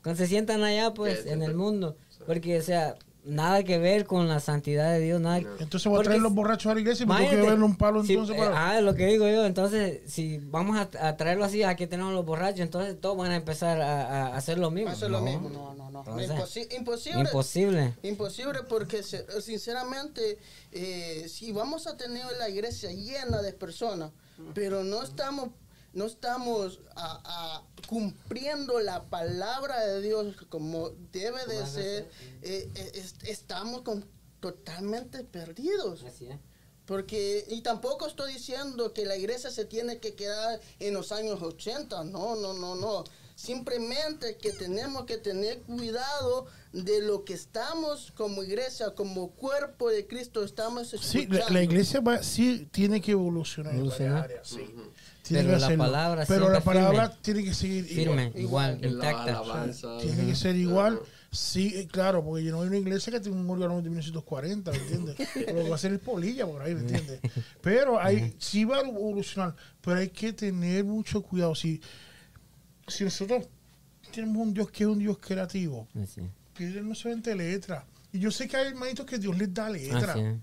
[SPEAKER 1] cuando se sientan allá pues sí, en el mundo. Porque o sea nada que ver con la santidad de Dios nada
[SPEAKER 3] entonces voy a traer los borrachos a la iglesia y me tengo que verle un palo
[SPEAKER 1] si,
[SPEAKER 3] entonces para...
[SPEAKER 1] ah lo que digo yo entonces si vamos a, a traerlo así aquí tenemos los borrachos entonces todos van a empezar a, a hacer lo mismo.
[SPEAKER 5] Hacer
[SPEAKER 1] ¿no?
[SPEAKER 5] lo mismo no no no.
[SPEAKER 1] Entonces,
[SPEAKER 5] Imposi imposible.
[SPEAKER 1] imposible.
[SPEAKER 5] Imposible porque sinceramente eh, si vamos a tener la iglesia llena de personas pero no estamos no estamos a, a, cumpliendo la palabra de Dios como debe de ser, eh, es, estamos con, totalmente perdidos.
[SPEAKER 1] Así es.
[SPEAKER 5] Porque, y tampoco estoy diciendo que la iglesia se tiene que quedar en los años 80, no, no, no, no. Simplemente que tenemos que tener cuidado de lo que estamos como iglesia, como cuerpo de Cristo, estamos escuchando.
[SPEAKER 3] Sí, la, la iglesia va, sí tiene que evolucionar. Sí.
[SPEAKER 1] Uh -huh. Pero la palabra
[SPEAKER 3] pero la palabra
[SPEAKER 1] firme,
[SPEAKER 3] tiene que seguir
[SPEAKER 1] firme, igual, igual intacta.
[SPEAKER 3] Tiene que ser igual. Sí, claro, porque yo no hay una iglesia que tiene un órgano de 1940, ¿me entiendes? Pero va a ser el polilla por ahí, ¿me entiendes? Pero hay, sí va a evolucionar, pero hay que tener mucho cuidado. Si, si nosotros tenemos un Dios que es un Dios creativo,
[SPEAKER 1] sí.
[SPEAKER 3] que no solamente letra. Y yo sé que hay hermanitos que Dios les da letra.
[SPEAKER 1] Ah, sí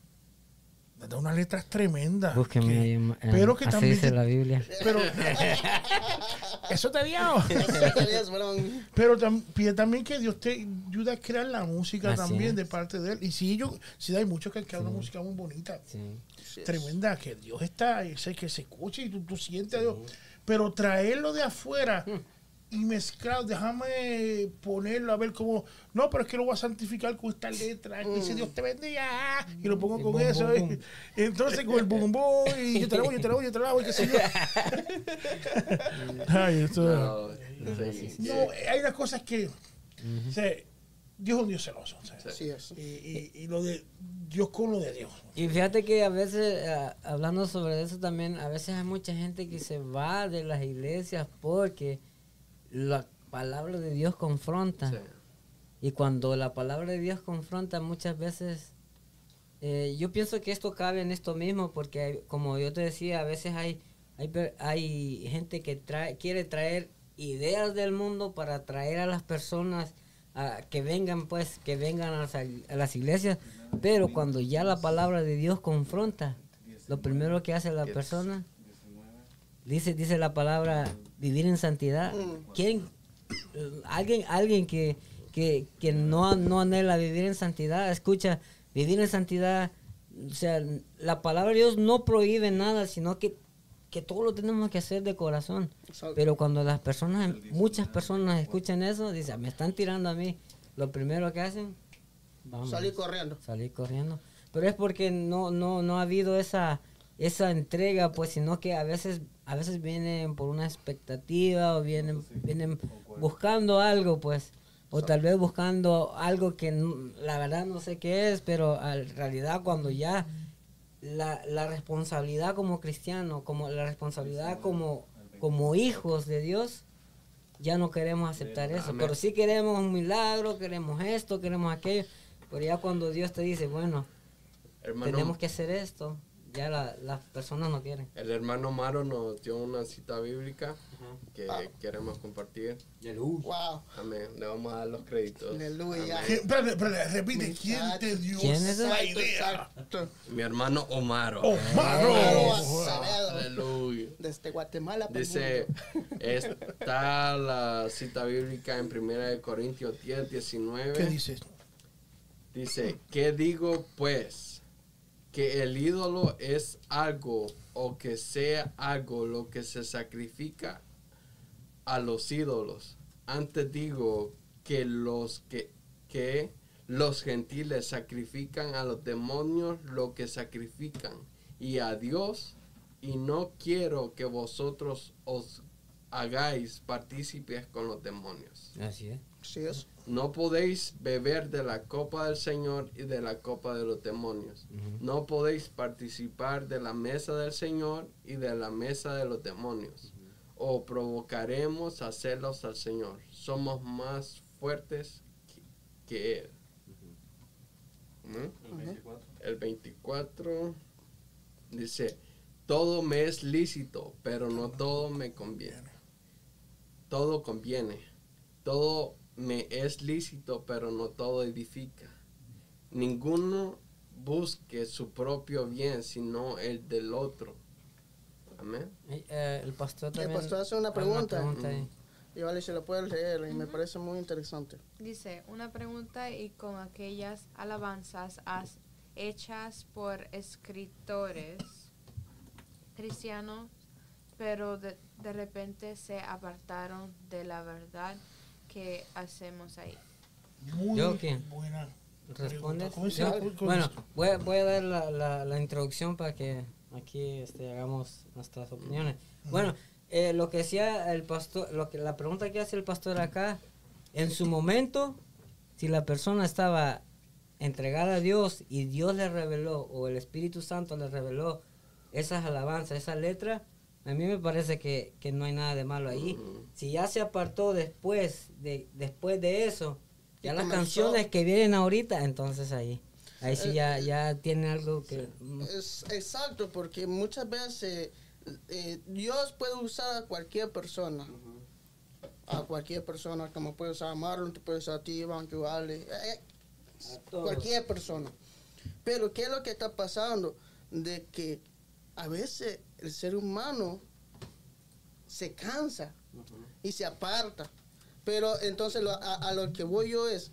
[SPEAKER 3] da unas letras tremendas.
[SPEAKER 1] Búsqueme
[SPEAKER 3] que,
[SPEAKER 1] ahí, eh,
[SPEAKER 3] pero que
[SPEAKER 1] así
[SPEAKER 3] también
[SPEAKER 1] dice
[SPEAKER 3] te,
[SPEAKER 1] la Biblia.
[SPEAKER 3] Pero eso te dio. pero tam, también que Dios te ayuda a crear la música
[SPEAKER 1] Así
[SPEAKER 3] también
[SPEAKER 1] es.
[SPEAKER 3] de parte de él. Y sí, yo, sí hay muchos que han creado
[SPEAKER 1] Sí.
[SPEAKER 3] una música muy bonita,
[SPEAKER 1] Sí.
[SPEAKER 3] tremenda, que Dios está, y sé que se escucha y tú, tú sientes a Dios. Pero traerlo de afuera y mezclado, déjame ponerlo a ver cómo. No, pero es que lo voy a santificar con esta letra. Que dice Dios te bendiga. Y lo pongo
[SPEAKER 1] El
[SPEAKER 3] con
[SPEAKER 1] bum,
[SPEAKER 3] eso.
[SPEAKER 1] bum,
[SPEAKER 3] y-
[SPEAKER 1] bum.
[SPEAKER 3] entonces con el bum bum. Y yo te la voy, yo te la voy, yo te la voy, qué sé yo. Ay, esto.
[SPEAKER 2] No, sí,
[SPEAKER 3] No, hay unas cosas que. o sea, Dios es un Dios celoso. o sea,
[SPEAKER 5] Sí, eso.
[SPEAKER 3] y, y- y lo de Dios con lo de Dios.
[SPEAKER 1] Y fíjate que a veces, hablando sobre eso también, a veces hay mucha gente que se va de las iglesias porque la palabra de Dios confronta.
[SPEAKER 2] sí.
[SPEAKER 1] Y cuando la palabra de Dios confronta, muchas veces, eh, yo pienso que esto cabe en esto mismo, porque hay- como yo te decía, a veces hay, hay, hay gente que trae, quiere traer ideas del mundo para atraer a las personas a que vengan, pues, que vengan a las, a las iglesias, pero cuando ya la palabra de Dios confronta, lo primero que hace la persona, dice, dice la palabra, vivir en santidad,
[SPEAKER 5] Mm.
[SPEAKER 1] quieren alguien, alguien que, que, que no, no anhela vivir en santidad, escucha, vivir en santidad, o sea, la palabra de Dios no prohíbe nada, sino que, que todo lo tenemos que hacer de corazón. Pero cuando las personas, muchas personas escuchan eso, dicen, me están tirando a mí, lo primero que hacen,
[SPEAKER 5] vamos. Salir corriendo.
[SPEAKER 1] Salir corriendo. Pero es porque no, no, no ha habido esa, esa entrega, pues, sino que a veces, a veces vienen por una expectativa o vienen, vienen buscando algo, pues o tal vez buscando algo que la verdad no sé qué es, pero en realidad cuando ya la, la, responsabilidad como cristiano, como la responsabilidad como, como hijos de Dios, ya no queremos aceptar eso. Pero sí queremos un milagro, queremos esto, queremos aquello. Pero ya cuando Dios te dice, bueno, tenemos que hacer esto, ya las personas no quieren.
[SPEAKER 2] El hermano Maro nos dio una cita bíblica que queremos compartir.
[SPEAKER 5] Wow.
[SPEAKER 2] Amén. Le vamos a dar los créditos.
[SPEAKER 3] Aleluya. Espérate, repite, ¿quién te dio esa idea?
[SPEAKER 2] Mi hermano Omaro.
[SPEAKER 3] Omaro.
[SPEAKER 2] Aleluya.
[SPEAKER 5] Desde Guatemala.
[SPEAKER 2] Dice, está la cita bíblica en 1 Corintios 10, 19.
[SPEAKER 3] ¿Qué dice?
[SPEAKER 2] Dice, ¿qué digo pues? Que el ídolo es algo o que sea algo lo que se sacrifica a los ídolos. Antes digo que los que, que los gentiles sacrifican a los demonios lo que sacrifican y a Dios y no quiero que vosotros os hagáis partícipes con los demonios.
[SPEAKER 1] Así es.
[SPEAKER 5] Así es.
[SPEAKER 2] No podéis beber de la copa del Señor y de la copa de los demonios. No podéis participar de la mesa del Señor y de la mesa de los demonios. O provocaremos a celos al Señor. Somos más fuertes que, Él. El 24 dice, todo me es lícito, pero no todo me conviene. Todo conviene. Todo me es lícito, pero no todo edifica. Ninguno busque su propio bien, sino el del otro. Amén.
[SPEAKER 1] Eh, el pastor
[SPEAKER 5] también. El pastor hace una pregunta. y vale, se lo puede leer y me parece muy interesante.
[SPEAKER 4] Dice, una pregunta y con aquellas alabanzas hechas por escritores cristianos, pero de, de repente se apartaron de la verdad que hacemos ahí.
[SPEAKER 3] Muy
[SPEAKER 1] ¿Yo qué?
[SPEAKER 3] buena.
[SPEAKER 1] ¿Respondes? bueno, voy, voy, a dar la, la, la, introducción para que aquí este, hagamos nuestras opiniones. Bueno, eh, lo que decía el pastor, lo que la pregunta que hace el pastor acá, en su momento, si la persona estaba entregada a Dios y Dios le reveló o el Espíritu Santo le reveló esas alabanzas, esa letra, a mí me parece que, que, no hay nada de malo ahí. Si ya se apartó después de, después de eso, ya las canciones que vienen ahorita, entonces ahí. Ahí sí ya, eh, ya tiene algo que...
[SPEAKER 5] Es, exacto, porque muchas veces eh, Dios puede usar a cualquier persona. A cualquier persona, como puede usar a Marlon, puede usar a ti, Iván, eh, cualquier persona. Pero ¿qué es lo que está pasando? De que a veces el ser humano se cansa y se aparta. Pero entonces a, lo que voy yo es,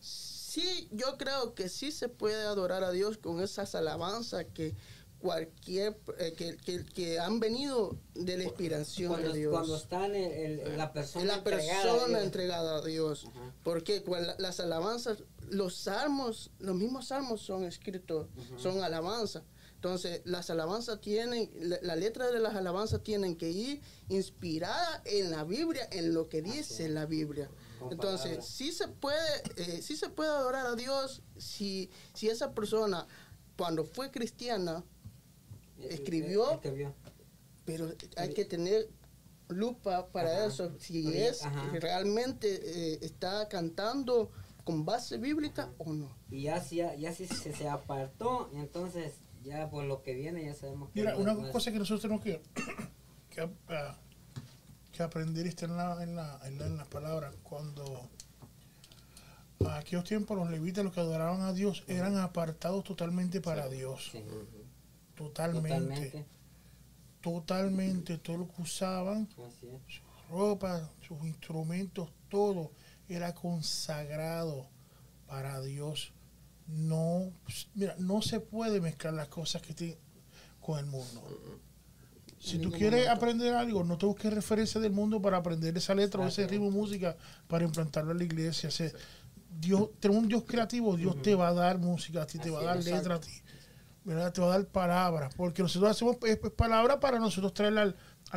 [SPEAKER 5] sí, yo creo que sí se puede adorar a Dios con esas alabanzas que cualquier eh, que, que, han venido de la inspiración de Dios.
[SPEAKER 1] cuando están en, la persona
[SPEAKER 5] la persona entregada a Dios, porque las alabanzas los salmos los mismos salmos son escritos son alabanzas entonces, las alabanzas tienen, la, letra de las alabanzas tienen que ir inspirada en la Biblia, en lo que dice la Biblia. Entonces, sí se puede, eh, sí se puede adorar a Dios si, si esa persona, cuando fue cristiana, escribió, pero hay que tener lupa para eso, si es realmente eh, está cantando con base bíblica o no.
[SPEAKER 1] Y ya si, ya, si se, se apartó, entonces ya por lo que viene ya sabemos
[SPEAKER 3] que... Mira, una cosa que nosotros tenemos que, que, que aprender en, la, en, la, en, las palabras, cuando a aquellos tiempos los levitas, los que adoraban a Dios, eran apartados totalmente para Dios. Totalmente. totalmente. todo lo que usaban ropa, sus instrumentos, todo era consagrado para Dios. No, mira, no se puede mezclar las cosas que tienen con el mundo. Si tú quieres aprender algo, no te busques referencia del mundo para aprender esa letra o ese ritmo de música para implantarlo en la iglesia. Dios, tener un Dios creativo, Dios te va a dar música, a ti te va a dar letra a ti. ¿verdad? Te va a dar palabras, porque nosotros hacemos palabras para nosotros traerla al,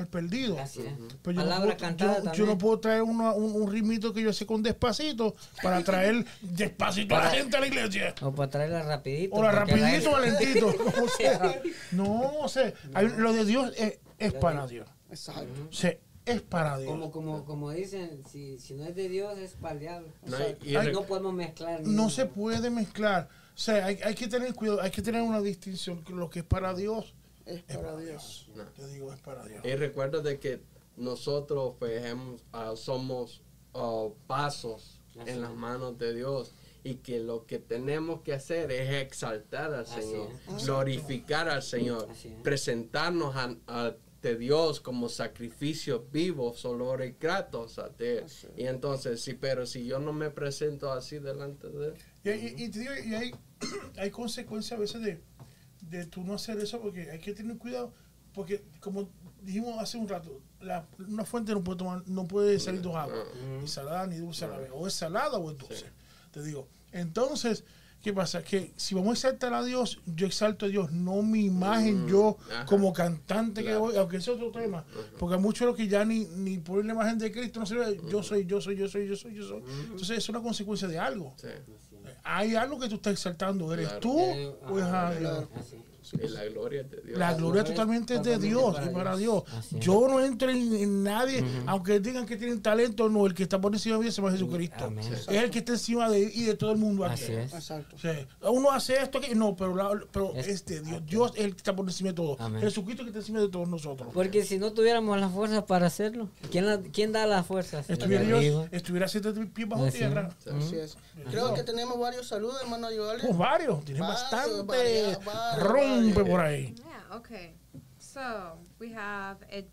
[SPEAKER 3] perdido. Así Pero yo, no puedo, yo, no puedo traer un, un, ritmito que yo sé con despacito para traer despacito a la gente a la iglesia.
[SPEAKER 1] O para traerla rapidito.
[SPEAKER 3] O la rapidito, valentito, como sea. No, o sea, lo de Dios es, para Dios. Exacto. O sea, es para Dios.
[SPEAKER 1] Como, como, como dicen, si, si no es de Dios, es para el diablo. No, no podemos mezclar.
[SPEAKER 3] No se puede mezclar. O sea, hay, hay, que tener cuidado, hay que tener una distinción. Lo que es para Dios
[SPEAKER 5] es para, Dios.
[SPEAKER 3] Te digo, es para Dios.
[SPEAKER 2] Y recuerda de que nosotros pues, uh, somos uh, pasos en las manos de Dios y que lo que tenemos que hacer es exaltar al Señor, glorificar al Señor, presentarnos a, a de Dios como sacrificio vivo, olor y gratos a ti. Y entonces, sí, pero si yo no me presento así delante de Él.
[SPEAKER 3] Y, y, y hay, hay consecuencias a veces de, de tú no hacer eso porque hay que tener cuidado. Porque, como dijimos hace un rato, la, una fuente no puede tomar, no puede salir dos aguas, ni salada ni dulce a la vez, o es salada o es dulce. Te digo. Entonces, ¿Qué pasa? Que si vamos a exaltar a Dios, yo exalto a Dios, no mi imagen, mm, yo como cantante que voy, aunque ese es otro tema. Porque muchos lo que ya ni, ni poner la imagen de Cristo no se ve, yo soy, yo soy, yo soy, yo soy, yo soy. Entonces es una consecuencia de algo. Hay algo que tú estás exaltando, ¿eres tú o es a Dios?
[SPEAKER 2] La gloria de Dios.
[SPEAKER 3] La gloria totalmente es de Dios y para Dios. Yo no entro en, nadie, aunque digan que tienen talento, no, el que está por encima de mí se llama Jesucristo. Es el que está encima de y de todo el mundo aquí. Exacto. uno hace esto aquí, no, pero, pero es, de Dios. Dios es el que está por encima de todo. Jesucristo es el que está encima de todos nosotros.
[SPEAKER 1] Porque si no tuviéramos la fuerza para hacerlo, ¿quién, quién da la fuerza?
[SPEAKER 3] Estuviera Dios, estuviera siete pies bajo tierra.
[SPEAKER 5] Así es. Creo que tenemos varios saludos, hermano
[SPEAKER 3] Pues varios, tiene bastante rompe por ahí.
[SPEAKER 4] Yeah, okay. So, we have Ed,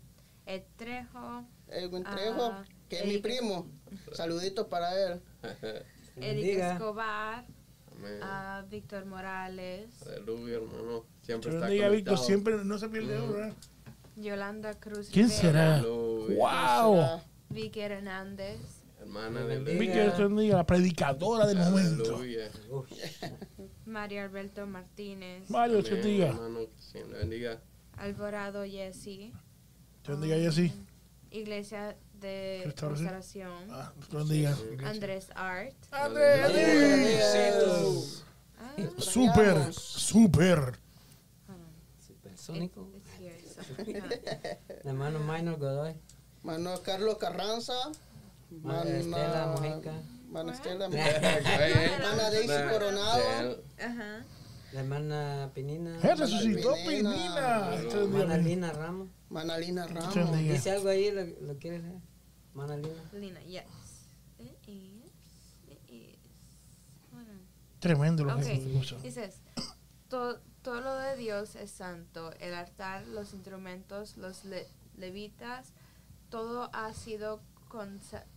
[SPEAKER 4] Ed Trejo.
[SPEAKER 5] Edwin Trejo, uh, que es mi primo. Saluditos para él.
[SPEAKER 4] Eric Escobar. A Víctor Morales.
[SPEAKER 2] Aleluya, hermano. Siempre
[SPEAKER 3] está conectado. Víctor, siempre no se pierde mm. ¿verdad?
[SPEAKER 4] Yolanda Cruz.
[SPEAKER 3] ¿Quién será? ¡Wow!
[SPEAKER 4] Vicky Hernández.
[SPEAKER 2] Hermana de
[SPEAKER 3] Vicky Hernández, la predicadora del momento.
[SPEAKER 4] Mario Alberto Martínez.
[SPEAKER 3] Mario, te bendiga.
[SPEAKER 2] bendiga.
[SPEAKER 4] Alvarado Jesse.
[SPEAKER 3] Te bendiga, Jesse.
[SPEAKER 4] Iglesia de Restauración.
[SPEAKER 3] Ah, te bendiga.
[SPEAKER 4] Andrés Art.
[SPEAKER 3] Andrés. Ah, super, super.
[SPEAKER 1] Supersónico. Hermano Minor Godoy.
[SPEAKER 5] Mano Carlos Carranza.
[SPEAKER 1] Mano Estela Mojica.
[SPEAKER 5] Mana Estela, Mana Daisy Coronado.
[SPEAKER 1] Ajá. La hermana Pinina.
[SPEAKER 3] ¡Eh, resucitó Pinina!
[SPEAKER 1] Mana Lina Ramos.
[SPEAKER 5] Mana Lina Ramos.
[SPEAKER 1] Dice algo ahí, ¿lo, lo quieres leer? Mana Lina.
[SPEAKER 4] Lina, yes.
[SPEAKER 3] Tremendo lo okay. que.
[SPEAKER 4] Dices, todo, todo lo de Dios es santo. El altar, los instrumentos, los levitas, todo ha sido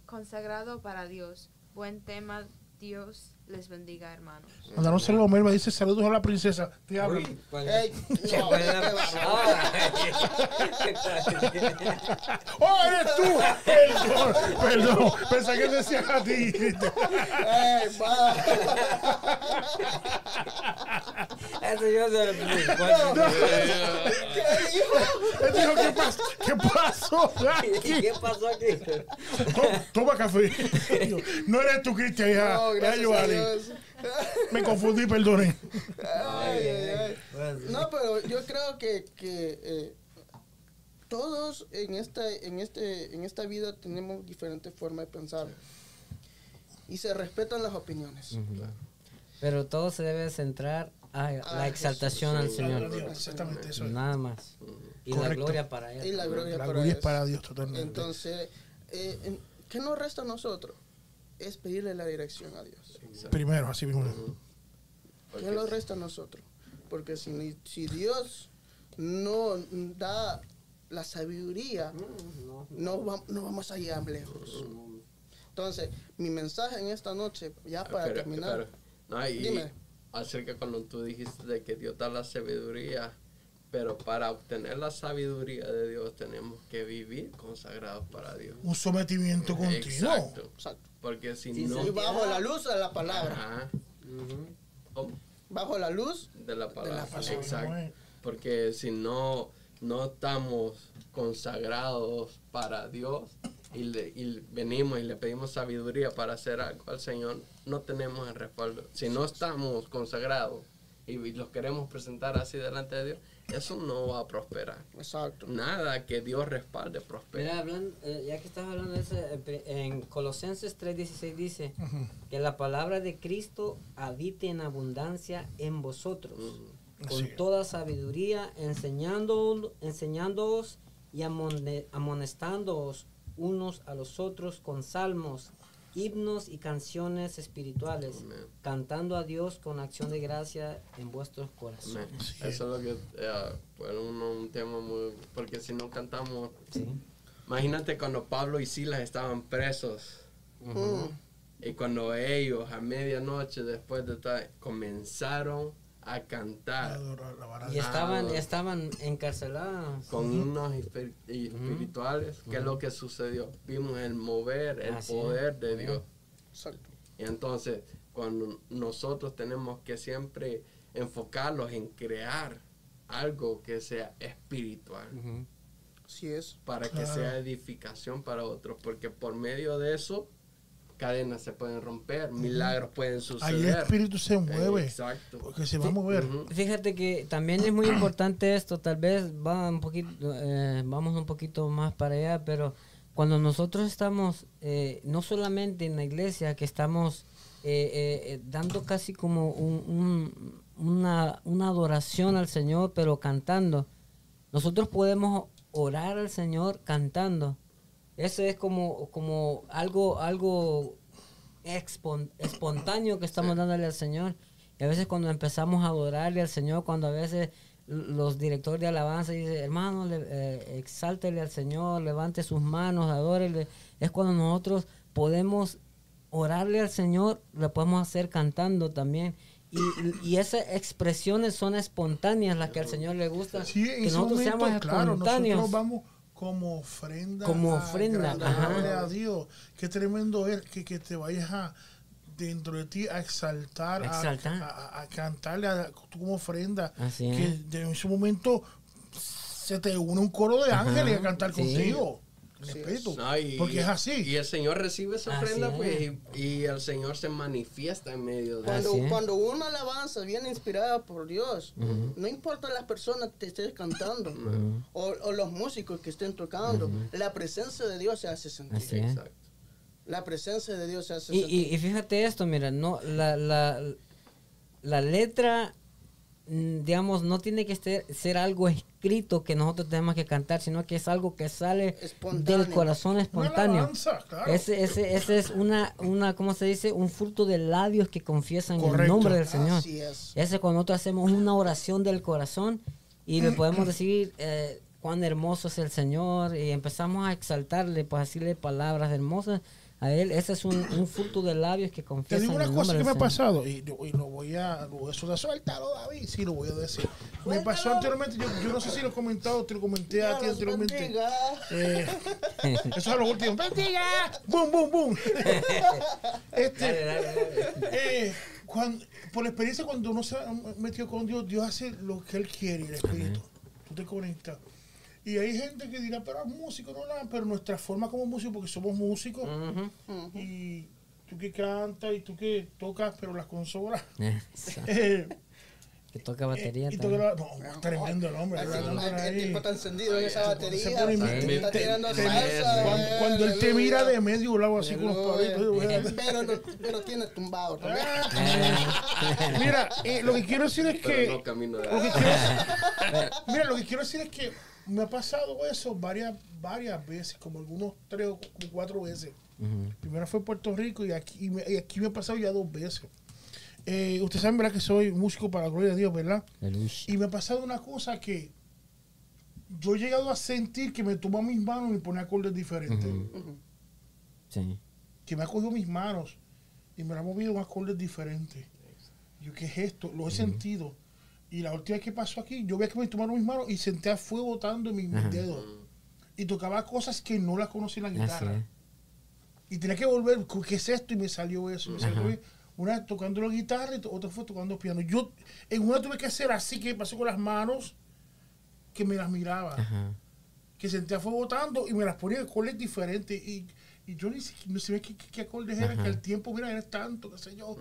[SPEAKER 4] consagrado para Dios. Buen tema, Dios les bendiga, hermanos.
[SPEAKER 3] Mandaron un saludo a Melba, dice saludos a la princesa. Te hablo. Hey, no, ¡Oh, eres tú! Perdón, perdón. Pensé que decía a ti. ¡Ey, va!
[SPEAKER 1] Eso yo se lo
[SPEAKER 3] ¿Qué dijo? Él dijo, ¿qué, pasó? ¿qué pasó aquí?
[SPEAKER 1] ¿Qué pasó aquí?
[SPEAKER 3] Toma, café. No eres tú, Cristian, ya. No, gracias me confundí, perdone.
[SPEAKER 5] No, pero yo creo que, que eh, todos en esta, en, este, en esta vida tenemos diferentes formas de pensar y se respetan las opiniones.
[SPEAKER 1] Pero todo se debe centrar a la exaltación al Señor.
[SPEAKER 3] Exactamente eso.
[SPEAKER 1] Nada más. Y la gloria para Él.
[SPEAKER 5] Y la gloria,
[SPEAKER 3] para, Dios totalmente.
[SPEAKER 5] Entonces, eh, ¿qué nos resta a nosotros? Es pedirle la dirección a Dios.
[SPEAKER 3] Primero, así mismo.
[SPEAKER 5] ¿Qué nos resta a nosotros? Porque si, si Dios no da la sabiduría, no, no, vamos a llegar lejos. Entonces, mi mensaje en esta noche, ya para terminar.
[SPEAKER 2] dime. Acerca cuando tú dijiste de que Dios da la sabiduría, pero para obtener la sabiduría de Dios tenemos que vivir consagrados para Dios.
[SPEAKER 3] Un sometimiento continuo.
[SPEAKER 2] Exacto. Porque si no...
[SPEAKER 5] bajo la luz de la palabra. Bajo la luz
[SPEAKER 2] de la palabra. Exacto. Porque si no, no estamos consagrados para Dios y, y venimos y le pedimos sabiduría para hacer algo al Señor, no tenemos el respaldo. Si no estamos consagrados y los queremos presentar así delante de Dios, eso no va a prosperar.
[SPEAKER 5] Exacto.
[SPEAKER 2] Nada que Dios respalde prospera.
[SPEAKER 1] Mira, eh, ya que estás hablando de eso, en Colosenses 3:16 dice que la palabra de Cristo habite en abundancia en vosotros, con toda sabiduría, enseñando, enseñándoos y amonestándoos unos a los otros con salmos himnos y canciones espirituales, cantando a Dios con acción de gracia en vuestros corazones.
[SPEAKER 2] Eso es lo que, fue un, tema muy, porque si no cantamos, imagínate cuando Pablo y Silas estaban presos. Y cuando ellos a medianoche después de estar comenzaron a cantar.
[SPEAKER 1] Y estaban, estaban encarcelados.
[SPEAKER 2] Con unos espirituales. ¿Qué es lo que sucedió? Vimos el mover, el poder de Dios. Y entonces, cuando nosotros tenemos que siempre enfocarlos en crear algo que sea espiritual.
[SPEAKER 5] Así es.
[SPEAKER 2] Para que sea edificación para otros. Porque por medio de eso cadenas se pueden romper, milagros pueden suceder.
[SPEAKER 3] Ahí el espíritu se mueve. Exacto. Porque se va a mover.
[SPEAKER 1] Fíjate que también es muy importante esto, tal vez va un poquito, eh, vamos un poquito más para allá, pero cuando nosotros estamos, eh, no solamente en la iglesia, que estamos eh, dando casi como una, una adoración al Señor, pero cantando, nosotros podemos orar al Señor cantando. Eso es como, como algo, algo espontáneo que estamos dándole al Señor. Y a veces cuando empezamos a adorarle al Señor, cuando a veces los directores de alabanza dicen, hermano, le, eh, exáltele al Señor, levante sus manos, adórele. Es cuando nosotros podemos orarle al Señor, lo podemos hacer cantando también. Y, y, esas expresiones son espontáneas, las que al Señor le gusta.
[SPEAKER 3] que nosotros seamos espontáneos. Nosotros vamos como ofrenda,
[SPEAKER 1] como ofrenda
[SPEAKER 3] a, Dios. Qué tremendo es que, que te vayas a dentro de ti a exaltar, A, cantarle a, como ofrenda. que en ese momento se te une un coro de ángeles a cantar contigo y, porque es así.
[SPEAKER 2] Y el Señor recibe esa ofrenda, pues, y, el Señor se manifiesta en medio de
[SPEAKER 5] cuando, Cuando una alabanza viene inspirada por Dios, no importa las personas que estén cantando o, los músicos que estén tocando, la presencia de Dios se hace sentir. La presencia de Dios se hace
[SPEAKER 1] y,
[SPEAKER 5] sentir.
[SPEAKER 1] Y, fíjate esto, mira, no, la, la, la letra digamos, no tiene que ser, ser, algo escrito que nosotros tenemos que cantar, sino que es algo que sale del corazón espontáneo. ese, ese, ese, es una, una, ¿cómo se dice? Un fruto de labios que confiesan el nombre del Señor. Ese cuando nosotros hacemos una oración del corazón y le podemos decir eh, cuán hermoso es el Señor y empezamos a exaltarle, pues decirle palabras hermosas a él. Ese es un, un fruto de labios que confiesan.
[SPEAKER 3] Te digo una cosa que me ha pasado y, y, lo voy a, lo voy a suéltalo, David. Sí, lo voy a decir. Me pasó anteriormente, yo, yo, no sé si lo he comentado, te lo comenté a ti anteriormente. Eh, eso es lo último. ¡Bendiga! ¡Bum, bum, bum! este, Eh, cuando, por experiencia, cuando uno se ha metido con Dios, Dios hace lo que Él quiere, el Espíritu. Tú te conectas. Y hay gente que dirá, pero es músico, no nada, pero nuestra forma como músico, porque somos músicos, y tú que cantas y tú que tocas, pero las consolas.
[SPEAKER 1] Eh, que toca batería.
[SPEAKER 3] Y, toca la, no, tremendo el hombre.
[SPEAKER 5] el, tipo está encendido en esa batería. está tirando salsa.
[SPEAKER 3] Cuando, él te mira de medio lado así con los
[SPEAKER 5] palitos. Pero, pero tiene tumbado también.
[SPEAKER 3] Mira, eh, lo que quiero decir es que. lo que mira, lo que quiero decir es que me ha pasado eso varias, varias veces, como algunos tres o cuatro veces. Primero fue Puerto Rico y aquí, y aquí me ha pasado ya dos veces. Eh, ustedes saben, ¿verdad? Que soy músico para la gloria de Dios, ¿verdad? Y me ha pasado una cosa que yo he llegado a sentir que me toma mis manos y me pone acordes diferentes.
[SPEAKER 1] Sí.
[SPEAKER 3] Que me ha cogido mis manos y me ha movido un acordes diferentes. Yo, ¿qué es esto? Lo he sentido. Y la última vez que pasó aquí, yo veía que me tomaron mis manos y sentía fuego botando en mis, dedos. Y tocaba cosas que no las conocía en la guitarra. Y tenía que volver, ¿qué es esto? Y me salió eso. Me salió una vez tocando la guitarra y otra fue tocando piano. Yo en una tuve que hacer así que pasé con las manos que me las miraba. Que sentía fuego botando y me las ponía de acordes diferentes. Y, y yo ni siquiera no sé qué, qué, qué acordes eran, que el tiempo, mira, era tanto, qué sé yo.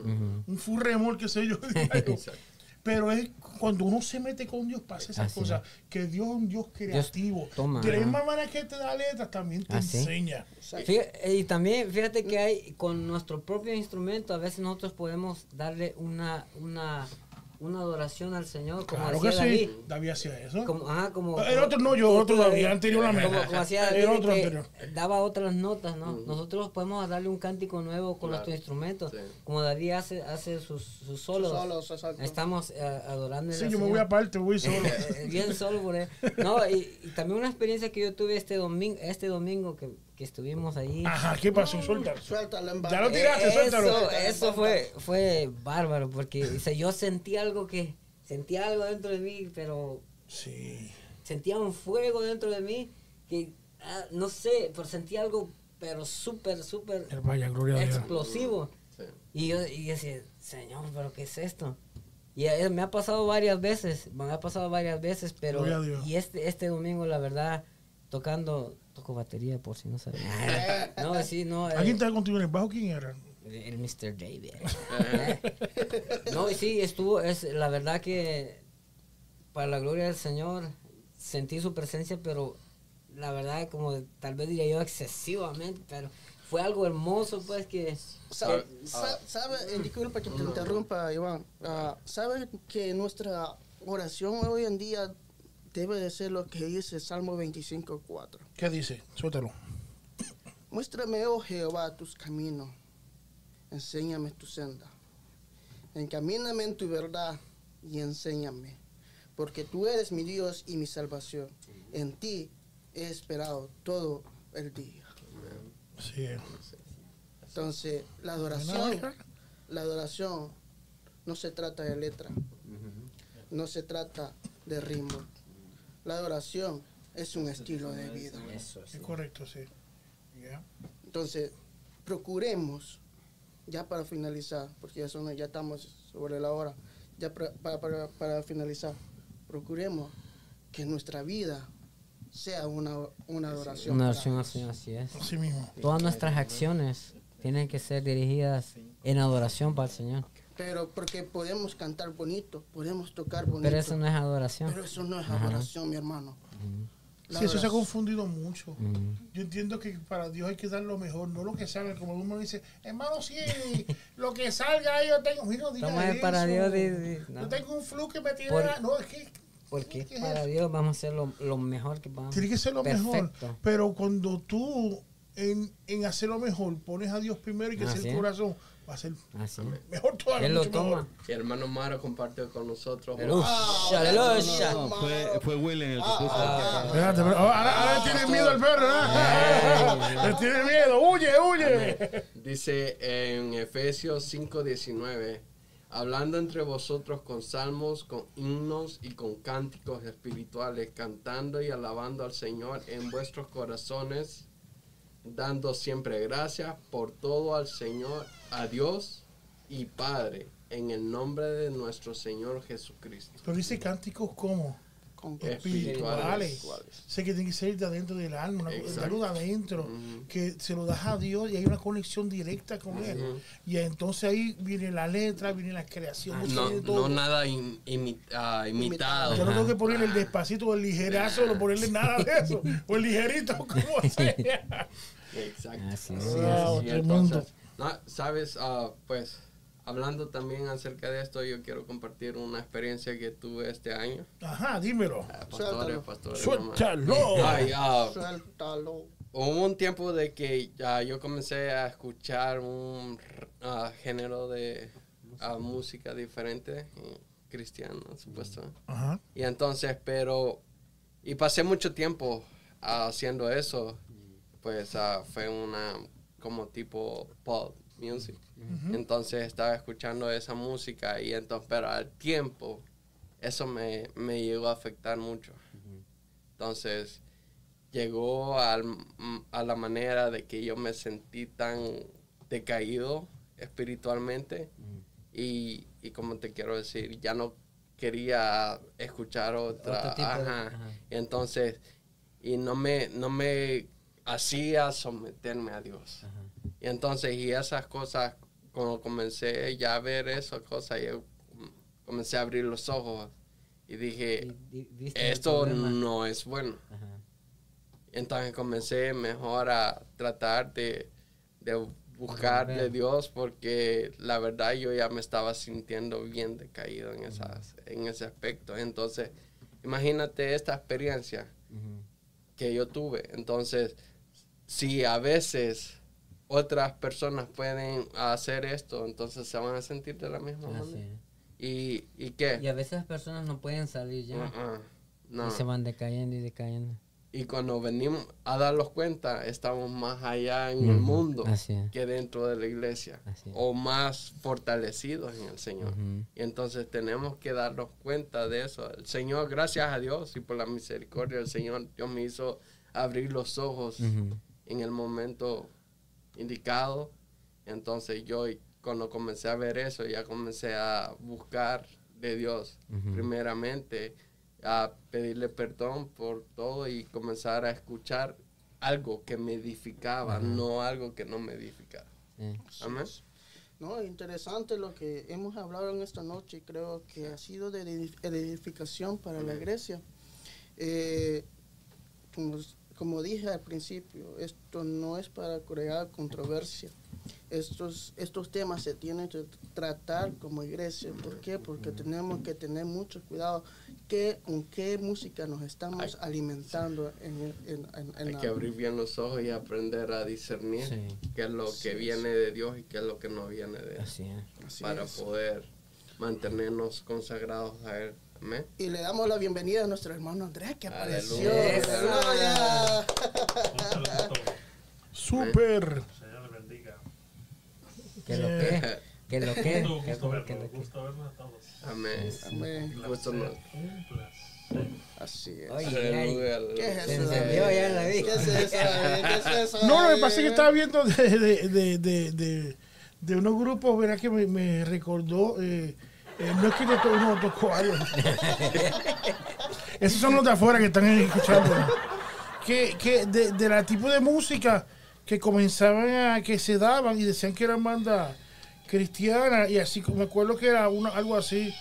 [SPEAKER 3] Un furremol, qué sé yo. Pero es cuando uno se mete con Dios, pasa esas cosas. Que Dios es un Dios creativo. de la misma manera que te da letras, también te enseña.
[SPEAKER 1] y también, fíjate que hay, con nuestro propio instrumento, a veces nosotros podemos darle una, una una adoración al Señor como
[SPEAKER 3] claro
[SPEAKER 1] hacía
[SPEAKER 3] que
[SPEAKER 1] David.
[SPEAKER 3] Sí. David hacía eso.
[SPEAKER 1] Como, ajá, como,
[SPEAKER 3] el otro no, yo, otro David, anterior la
[SPEAKER 1] Como, como hacía David, el otro anterior. daba otras notas, ¿no? Nosotros podemos darle un cántico nuevo con nuestro instrumento. Sí. Como David hace, hace sus, sus solos.
[SPEAKER 5] solos exacto.
[SPEAKER 1] Estamos uh, adorando.
[SPEAKER 3] Sí, yo me voy aparte, voy solo.
[SPEAKER 1] Eh, bien solo por él. No, y, y, también una experiencia que yo tuve este domingo, este domingo que que estuvimos ahí.
[SPEAKER 3] Ajá, ¿qué pasó? Suéltalo.
[SPEAKER 5] Suéltalo en
[SPEAKER 3] Ya lo tiraste, eso, suéltalo.
[SPEAKER 1] Eso fue, fue bárbaro, porque o sea, yo sentí algo que, sentía algo dentro de mí, pero...
[SPEAKER 3] Sí.
[SPEAKER 1] Sentía un fuego dentro de mí que, ah, no sé, pero sentía algo, pero súper, súper
[SPEAKER 3] vaya, gloria
[SPEAKER 1] explosivo. Sí. Y yo y decía, Señor, pero ¿qué es esto? Y me ha pasado varias veces, me ha pasado varias veces, pero... Y este, este domingo, la verdad, tocando toco batería por si no sabes. no, sí, no.
[SPEAKER 3] ¿A quién estaba contigo en el bajo? ¿Quién era?
[SPEAKER 1] El Mr. David. no, sí, estuvo, es la verdad que para la gloria del Señor sentí su presencia, pero la verdad como tal vez diría yo excesivamente, pero fue algo hermoso pues que...
[SPEAKER 5] ¿Sabe, sabe eh, disculpa que te interrumpa Iván, uh, sabe que nuestra oración hoy en día debe de ser lo que dice Salmo 25.4.
[SPEAKER 3] ¿Qué dice? Suéltalo.
[SPEAKER 5] Muéstrame, oh Jehová, tus caminos. Enséñame tu senda. Encamíname en tu verdad y enséñame. Porque tú eres mi Dios y mi salvación. En ti he esperado todo el día.
[SPEAKER 3] Sí.
[SPEAKER 5] Entonces, la adoración, la adoración no se trata de letra, no se trata de ritmo, la adoración es un estilo de vida.
[SPEAKER 3] Es correcto, sí.
[SPEAKER 5] Entonces, procuremos, ya para finalizar, porque ya, son, ya estamos sobre la hora, ya para, para, para, finalizar, procuremos que nuestra vida sea una, una adoración.
[SPEAKER 1] Una adoración así, así es.
[SPEAKER 3] Así mismo.
[SPEAKER 1] Todas nuestras acciones tienen que ser dirigidas en adoración para el Señor.
[SPEAKER 5] Pero porque podemos cantar bonito, podemos tocar bonito.
[SPEAKER 1] Pero eso no es adoración.
[SPEAKER 5] Pero eso no es adoración, mi hermano.
[SPEAKER 3] Sí, eso se ha confundido mucho. Yo entiendo que para Dios hay que dar lo mejor, no lo que salga. Como uno dice, hermano, sí, lo que salga yo tengo. Mira, diga eso.
[SPEAKER 1] para Dios.
[SPEAKER 3] Yo tengo un flu que me tiene. no, es que.
[SPEAKER 1] Porque para Dios vamos a hacer lo, lo, mejor que vamos
[SPEAKER 3] Tiene que ser lo mejor. Pero cuando tú en, en hacer lo mejor pones a Dios primero y que sea el corazón va a ser
[SPEAKER 1] Así.
[SPEAKER 3] mejor todavía.
[SPEAKER 1] Él lo toma.
[SPEAKER 2] Y hermano Mara compartió con nosotros.
[SPEAKER 1] ¡Aleluya!
[SPEAKER 6] fue, fue William el que puso.
[SPEAKER 3] Ah, Espérate, pero ahora, ahora tiene miedo al perro, ¿no? le tiene miedo, huye, huye.
[SPEAKER 2] Dice en Efesios 5:19. Hablando entre vosotros con salmos, con himnos y con cánticos espirituales, cantando y alabando al Señor en vuestros corazones, dando siempre gracias por todo al Señor a Dios y Padre, en el nombre de nuestro Señor Jesucristo.
[SPEAKER 3] Pero dice cánticos como
[SPEAKER 2] espirituales.
[SPEAKER 3] Sé que tiene que salir de adentro del alma, una, de adentro, que se lo das a Dios y hay una conexión directa con Él. Y entonces ahí viene la letra, viene la creación.
[SPEAKER 2] no, nada ah, imitado.
[SPEAKER 3] Yo no tengo que ponerle el despacito o el ligerazo, no ponerle nada de eso. o el ligerito, como sea.
[SPEAKER 2] Exacto.
[SPEAKER 1] Así
[SPEAKER 2] es. Sabes, ah, pues hablando también acerca de esto, yo quiero compartir una experiencia que tuve este año.
[SPEAKER 3] Ajá, dímelo.
[SPEAKER 2] Uh, pastores, pastores,
[SPEAKER 3] Suéltalo.
[SPEAKER 2] Ay, uh, Suéltalo. Hubo un tiempo de que ya yo comencé a escuchar un género de música diferente, cristiana, supuesto.
[SPEAKER 3] Ajá.
[SPEAKER 2] Y entonces, pero y pasé mucho tiempo haciendo eso. Pues uh, fue una como tipo pop music. Entonces estaba escuchando esa música y entonces, pero al tiempo, eso me, me llegó a afectar mucho. Entonces, llegó al, a la manera de que yo me sentí tan decaído espiritualmente y, y como te quiero decir, ya no quería escuchar otra. Ajá. Entonces, y no me, no me hacía someterme a Dios. Y entonces, y esas cosas, cuando comencé ya a ver esas cosas, yo comencé a abrir los ojos y dije, esto no es bueno. Entonces comencé mejor a tratar de, de buscar de Dios porque la verdad yo ya me estaba sintiendo bien decaído en, esas, en ese aspecto. Entonces, imagínate esta experiencia que yo tuve. Entonces, si a veces otras personas pueden hacer esto, entonces se van a sentir de la misma manera. ¿Y, ¿Y qué?
[SPEAKER 1] Y a veces las personas no pueden salir ya. Uh-uh. Y se van decayendo y decayendo.
[SPEAKER 2] Y cuando venimos a darnos cuenta, estamos más allá en el mundo que dentro de la iglesia. O más fortalecidos en el Señor. Y entonces tenemos que darnos cuenta de eso. El Señor, gracias a Dios y por la misericordia del Señor, Dios me hizo abrir los ojos en el momento indicado. Entonces yo cuando comencé a ver eso, ya comencé a buscar de Dios primeramente a pedirle perdón por todo y comenzar a escuchar algo que me edificaba, no algo que no me edificaba. Amén.
[SPEAKER 5] No, interesante lo que hemos hablado en esta noche. Creo que ha sido de edificación para la iglesia. Eh, como, como dije al principio, esto no es para crear controversia estos, estos temas se tienen que tratar como iglesia. ¿Por qué? Porque tenemos que tener mucho cuidado que, con qué música nos estamos alimentando. En,
[SPEAKER 2] Hay que abrir bien los ojos y aprender a discernir qué es lo que viene de Dios y qué es lo que no viene de Él. para poder mantenernos consagrados a Él.
[SPEAKER 5] Y le damos la bienvenida a nuestro hermano Andrés que apareció.
[SPEAKER 3] Super.
[SPEAKER 1] Que lo que, que lo que.
[SPEAKER 2] Que
[SPEAKER 1] gusto
[SPEAKER 2] verlos a todos. Amén. Amén. Gusto
[SPEAKER 5] Así es.
[SPEAKER 1] Oye,
[SPEAKER 5] ¿Qué es
[SPEAKER 1] eso? ya la vi.
[SPEAKER 5] ¿Qué es eso? ¿Qué es eso?
[SPEAKER 3] No, lo que pasa es que estaba viendo de, de, de, de, de, de unos grupos, verá que me, me recordó. Eh, eh, no es que uno tocó algo. Esos son los de afuera que están escuchando. Que, que de, de la tipo de música que comenzaban a, que se daban y decían que eran bandas cristianas y así, me acuerdo que era una, algo así.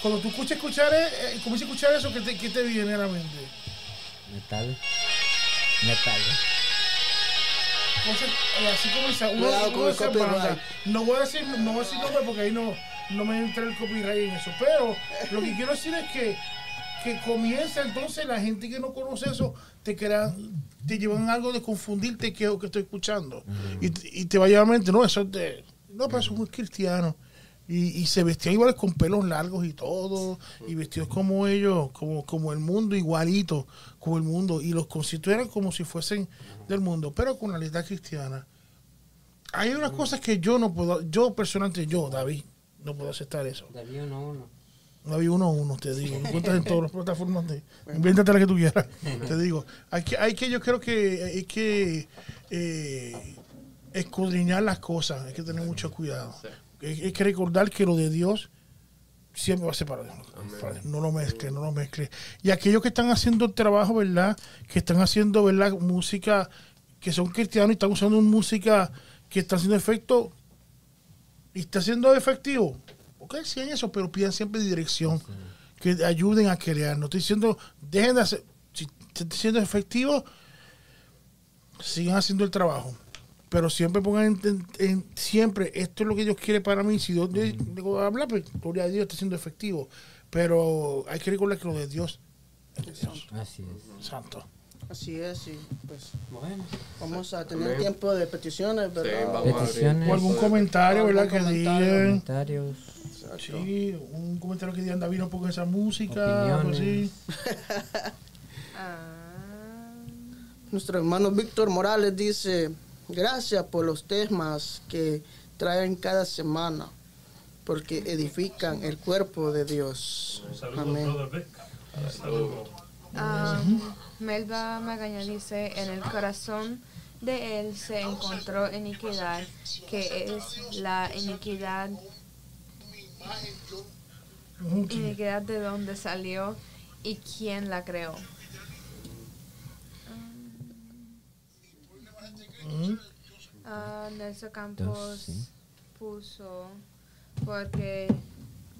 [SPEAKER 3] Cuando tú escuchas escuchar, eh, eh comienzas a escuchar eso, ¿qué te, qué te viene a la mente?
[SPEAKER 1] Metal. Metal.
[SPEAKER 3] Entonces, eh, así comienza. Uno, uno no voy a decir, no voy a decir nombre porque ahí no, no me entra el copyright en eso. Pero lo que quiero decir es que, que comienza entonces la gente que no conoce eso, te crean te llevan algo de confundirte qué es lo que estoy escuchando. y, y, te va a llevar a mente, no, eso es de. No, pero eso es muy cristiano. Y, y, se vestían igual con pelos largos y todo, y vestidos como ellos, como, como el mundo, igualito como el mundo, y los conciertos eran como si fuesen del mundo, pero con la letra cristiana. Hay unas cosas que yo no puedo, yo personalmente, yo, David, no puedo aceptar eso.
[SPEAKER 1] David no, no.
[SPEAKER 3] No había uno a uno, te digo. Lo encuentras en todas las plataformas. De, invéntate la que tú quieras. te digo. Hay que, hay que, yo creo que hay que eh, escudriñar las cosas. Hay que tener mucho cuidado. Hay, que recordar que lo de Dios siempre va a ser para Dios. No lo mezcle, no lo mezcle. Y aquellos que están haciendo el trabajo, ¿verdad? Que están haciendo, ¿verdad? Música, que son cristianos y están usando música que está haciendo efecto y está siendo efectivo ok, sí en eso, pero pidan siempre dirección, que ayuden a crear. No estoy diciendo, dejen de hacer, si están siendo efectivos, sigan haciendo el trabajo. Pero siempre pongan en, siempre, esto es lo que Dios quiere para mí. Si Dios digo, habla, pues gloria a Dios, está siendo efectivo. Pero hay que recordar que lo de Dios
[SPEAKER 1] es Así es.
[SPEAKER 3] Santo.
[SPEAKER 5] Así es, y pues bueno, vamos a tener tiempo de peticiones, ¿verdad?
[SPEAKER 1] peticiones.
[SPEAKER 3] O algún comentario, ¿verdad? Que digan.
[SPEAKER 1] Comentarios.
[SPEAKER 3] Sí, un comentario que anda vino un poco esa música, algo así.
[SPEAKER 5] Ah. Nuestro hermano Víctor Morales dice, gracias por los temas que traen cada semana, porque edifican el cuerpo de Dios. Amén.
[SPEAKER 4] Um, Melba Magaña dice, en el corazón de él se encontró iniquidad, que es la iniquidad, iniquidad de donde salió y quién la creó. Uh, Nelson Campos puso, porque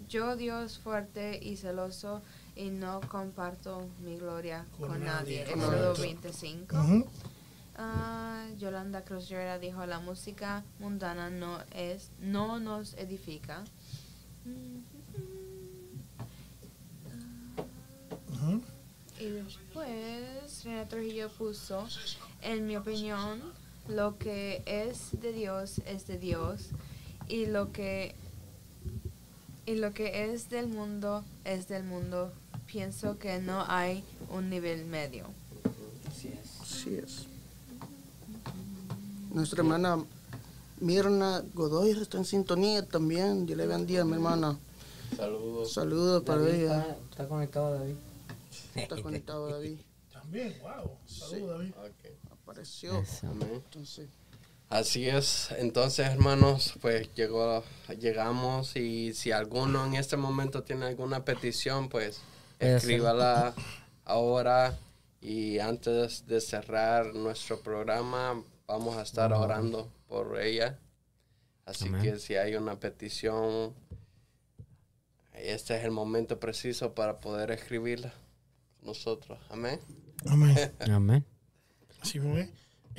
[SPEAKER 4] yo Dios fuerte y celoso y no comparto mi gloria con, nadie. Éxodo 25. Ah, Yolanda Cruz dijo la música mundana no es no nos edifica. Y después Renato Trujillo puso, en mi opinión, lo que es de Dios es de Dios y lo que y lo que es del mundo es del mundo. Pienso que no hay un nivel medio.
[SPEAKER 5] Así es. Así es. Nuestra hermana Mirna Godoy está en sintonía también. Dios le bendiga, mi hermana.
[SPEAKER 2] Saludos.
[SPEAKER 5] Saludos para ella.
[SPEAKER 1] Está, conectado David.
[SPEAKER 5] Está conectado David.
[SPEAKER 3] También, wow. Saludos David.
[SPEAKER 5] Apareció. Entonces.
[SPEAKER 2] Así es, entonces hermanos, pues llegó, llegamos y si alguno en este momento tiene alguna petición, pues escríbala ahora y antes de cerrar nuestro programa vamos a estar orando por ella. Así que si hay una petición, este es el momento preciso para poder escribirla nosotros. Amén.
[SPEAKER 3] Amén.
[SPEAKER 1] Amén.
[SPEAKER 3] Así fue.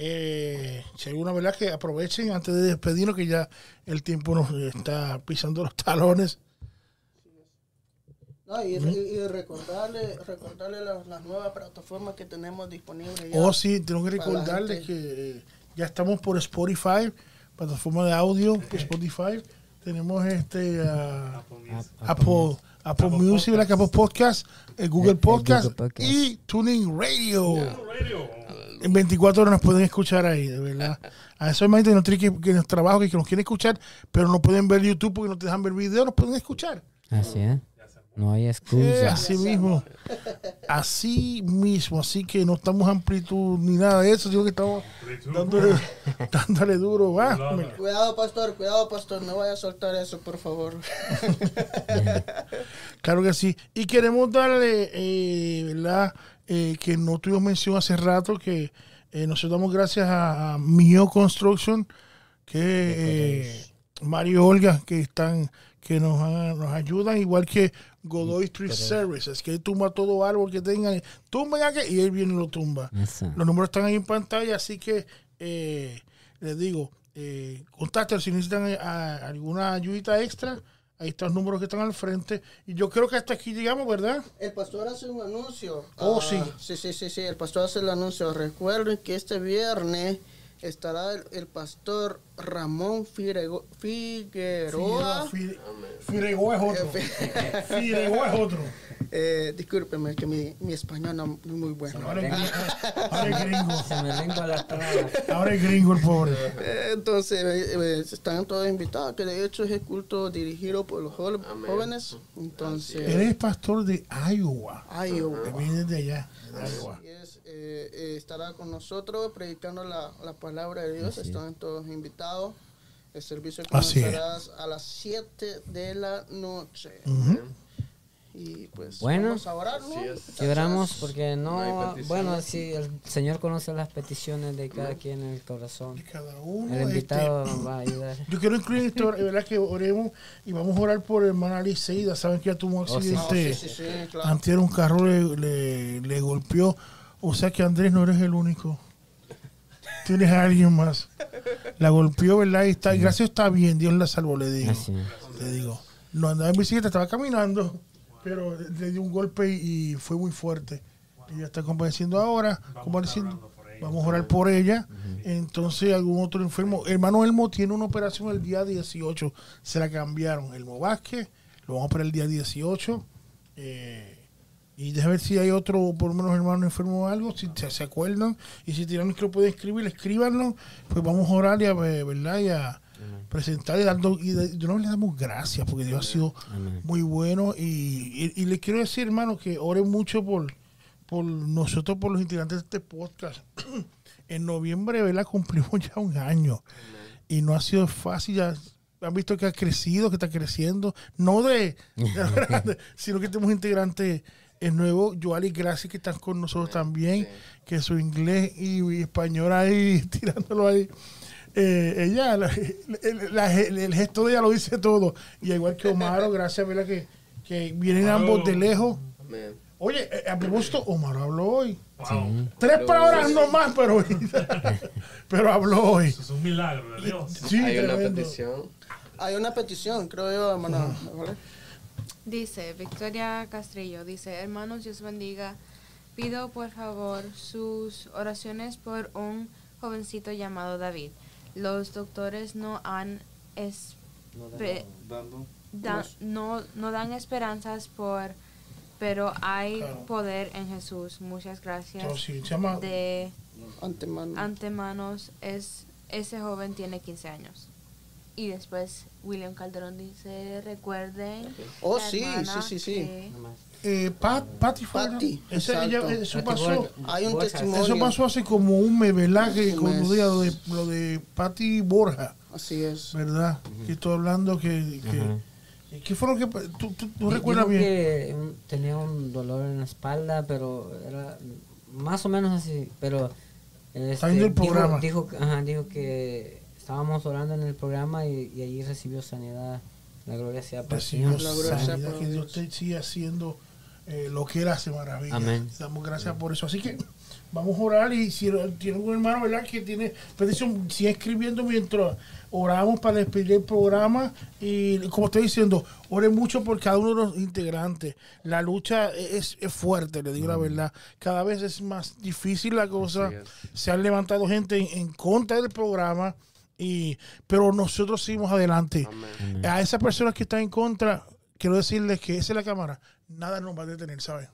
[SPEAKER 3] Eh, si alguna verdad que aprovechen antes de despedirnos que ya el tiempo nos está pisando los talones.
[SPEAKER 5] y, recordarle, recordarle las, nuevas plataformas que tenemos disponibles.
[SPEAKER 3] oh, sí, tengo que recordarle que ya estamos por Spotify, plataforma de audio, Spotify. Tenemos este Apple, Apple, Music, Apple Podcast, Google Podcast, y Tuning Radio. En 24 horas nos pueden escuchar ahí, de verdad. A eso hay que no tienen que, que trabajo que nos quieren escuchar, pero no pueden ver YouTube porque no te dejan ver video, nos pueden escuchar.
[SPEAKER 1] Así es. No hay excusa.
[SPEAKER 3] así mismo. Así mismo. Así que no estamos amplitud ni nada de eso, sino que estamos dándole, dándole duro.
[SPEAKER 5] Cuidado, pastor, cuidado, pastor. No vaya a soltar eso, por favor.
[SPEAKER 3] claro que sí. Y queremos darle, eh, ¿verdad? Eh, que no tuvimos mención hace rato, que eh, nosotros damos gracias a, Mio Construction, que eh, Mario Olga, que están que nos, nos ayudan, igual que Godoy Street Services, que él tumba todo árbol que tengan, tumben aquí y él viene y lo tumba. Los números están ahí en pantalla, así que les digo, eh, contáctenlo si necesitan alguna ayudita extra Ahí están los números que están al frente. Y yo creo que hasta aquí llegamos, ¿verdad?
[SPEAKER 5] El pastor hace un anuncio.
[SPEAKER 3] Oh, sí.
[SPEAKER 5] Ah, sí, sí, sí, sí. El pastor hace el anuncio. Recuerden que este viernes estará el, pastor Ramón Figueroa.
[SPEAKER 3] Figueroa, Figueroa es otro. Figueroa es otro.
[SPEAKER 5] Eh, discúlpeme que mi, mi, español no es muy bueno.
[SPEAKER 3] Ahora es gringo. Se me la Ahora es gringo el pobre.
[SPEAKER 5] Eh, entonces, eh, eh, están todos invitados, que de hecho es el culto dirigido por los jóvenes. Entonces,
[SPEAKER 3] Eres pastor de Iowa.
[SPEAKER 5] Iowa.
[SPEAKER 3] Viene de allá.
[SPEAKER 5] Estará con nosotros predicando la, la palabra de Dios. Están todos invitados. El servicio comenzará a las 7 de la noche. Y pues
[SPEAKER 1] bueno,
[SPEAKER 5] vamos a orar,
[SPEAKER 1] ¿no? oramos porque no, bueno, si el Señor conoce las peticiones de cada quien en el corazón.
[SPEAKER 3] De cada uno.
[SPEAKER 1] El invitado este, va a ayudar.
[SPEAKER 3] Yo quiero incluir esto, ¿verdad? Que oremos y vamos a orar por hermana Aliceida. Saben que ya tuvo un oh, accidente. Antes un carro le, le, golpeó. O sea que Andrés no eres el único. Tienes a alguien más. La golpeó, ¿verdad? Y está, gracias está bien. Dios la salvó, le digo. Le digo. No andaba en bicicleta, estaba caminando pero le dio un golpe y, fue muy fuerte. Ella está compadeciendo ahora, como diciendo, vamos a orar por ella. Entonces, algún otro enfermo. Hermano Elmo tiene una operación el día 18, se la cambiaron. Elmo Vázquez Lo vamos para el día 18. Eh, y déjame ver si hay otro, por lo menos hermano enfermo o algo, si se, acuerdan. Y si tienen que lo pueden escribir, escríbanlo. Pues vamos a orar y a, ¿verdad? Y a presentar y, dando, y de, le damos gracias porque Dios ha sido muy bueno. Y, y, les quiero decir, hermano, que oren mucho por, por nosotros, por los integrantes de este podcast. en noviembre, ¿verdad? Cumplimos ya un año. Y no ha sido fácil. Ya, han visto que ha crecido, que está creciendo. No de, sino que tenemos integrantes el nuevo Joali Gracias que están con nosotros también, que su inglés y, español ahí, tirándolo ahí. Eh, ella, el, gesto de ella lo dice todo. Y igual que Omar, gracias, ¿verdad? Que, que vienen ambos de lejos. Oye, eh, a propósito, Omar habló hoy. Tres palabras no más, pero, pero habló hoy.
[SPEAKER 7] Eso es un milagro de Dios.
[SPEAKER 2] Sí, Hay una petición.
[SPEAKER 5] Hay una petición, creo yo, hermano.
[SPEAKER 4] Dice Victoria Castrillo, dice, hermanos, Dios bendiga. Pido por favor sus oraciones por un jovencito llamado David. Los doctores no han no, no, dan esperanzas por pero hay poder en Jesús. Muchas gracias. de antemanos es ese joven tiene 15 años. Y después William Calderón dice, recuerden.
[SPEAKER 5] Oh, sí, sí, sí, sí.
[SPEAKER 3] Eh, Pat, Patty eso pasó.
[SPEAKER 5] Hay un testimonio.
[SPEAKER 3] Eso pasó hace como un mes, ¿verdad? Que con lo de, lo de Patty Borja.
[SPEAKER 5] Así es.
[SPEAKER 3] ¿Verdad? Que estoy hablando que. que ¿Qué fue lo que tú, tú, recuerdas bien?
[SPEAKER 1] Que tenía un dolor en la espalda, pero era más o menos así. Pero
[SPEAKER 3] este, el programa.
[SPEAKER 1] Dijo, ajá, dijo que estábamos orando en el programa y, y allí recibió sanidad. La gloria sea para Dios.
[SPEAKER 3] La gloria sea para que Dios te siga haciendo eh, lo que Él hace maravilla. Amén. Damos gracias por eso. Así que vamos a orar y si tiene un hermano, ¿verdad? Que tiene petición, sigue escribiendo mientras oramos para despedir el programa y como estoy diciendo, ore mucho por cada uno de los integrantes. La lucha es, fuerte, le digo la verdad. Cada vez es más difícil la cosa. Se han levantado gente en contra del programa y, pero nosotros seguimos adelante. A esas personas que están en contra, quiero decirles que esa es la cámara. Nada nos va a detener, ¿sabes?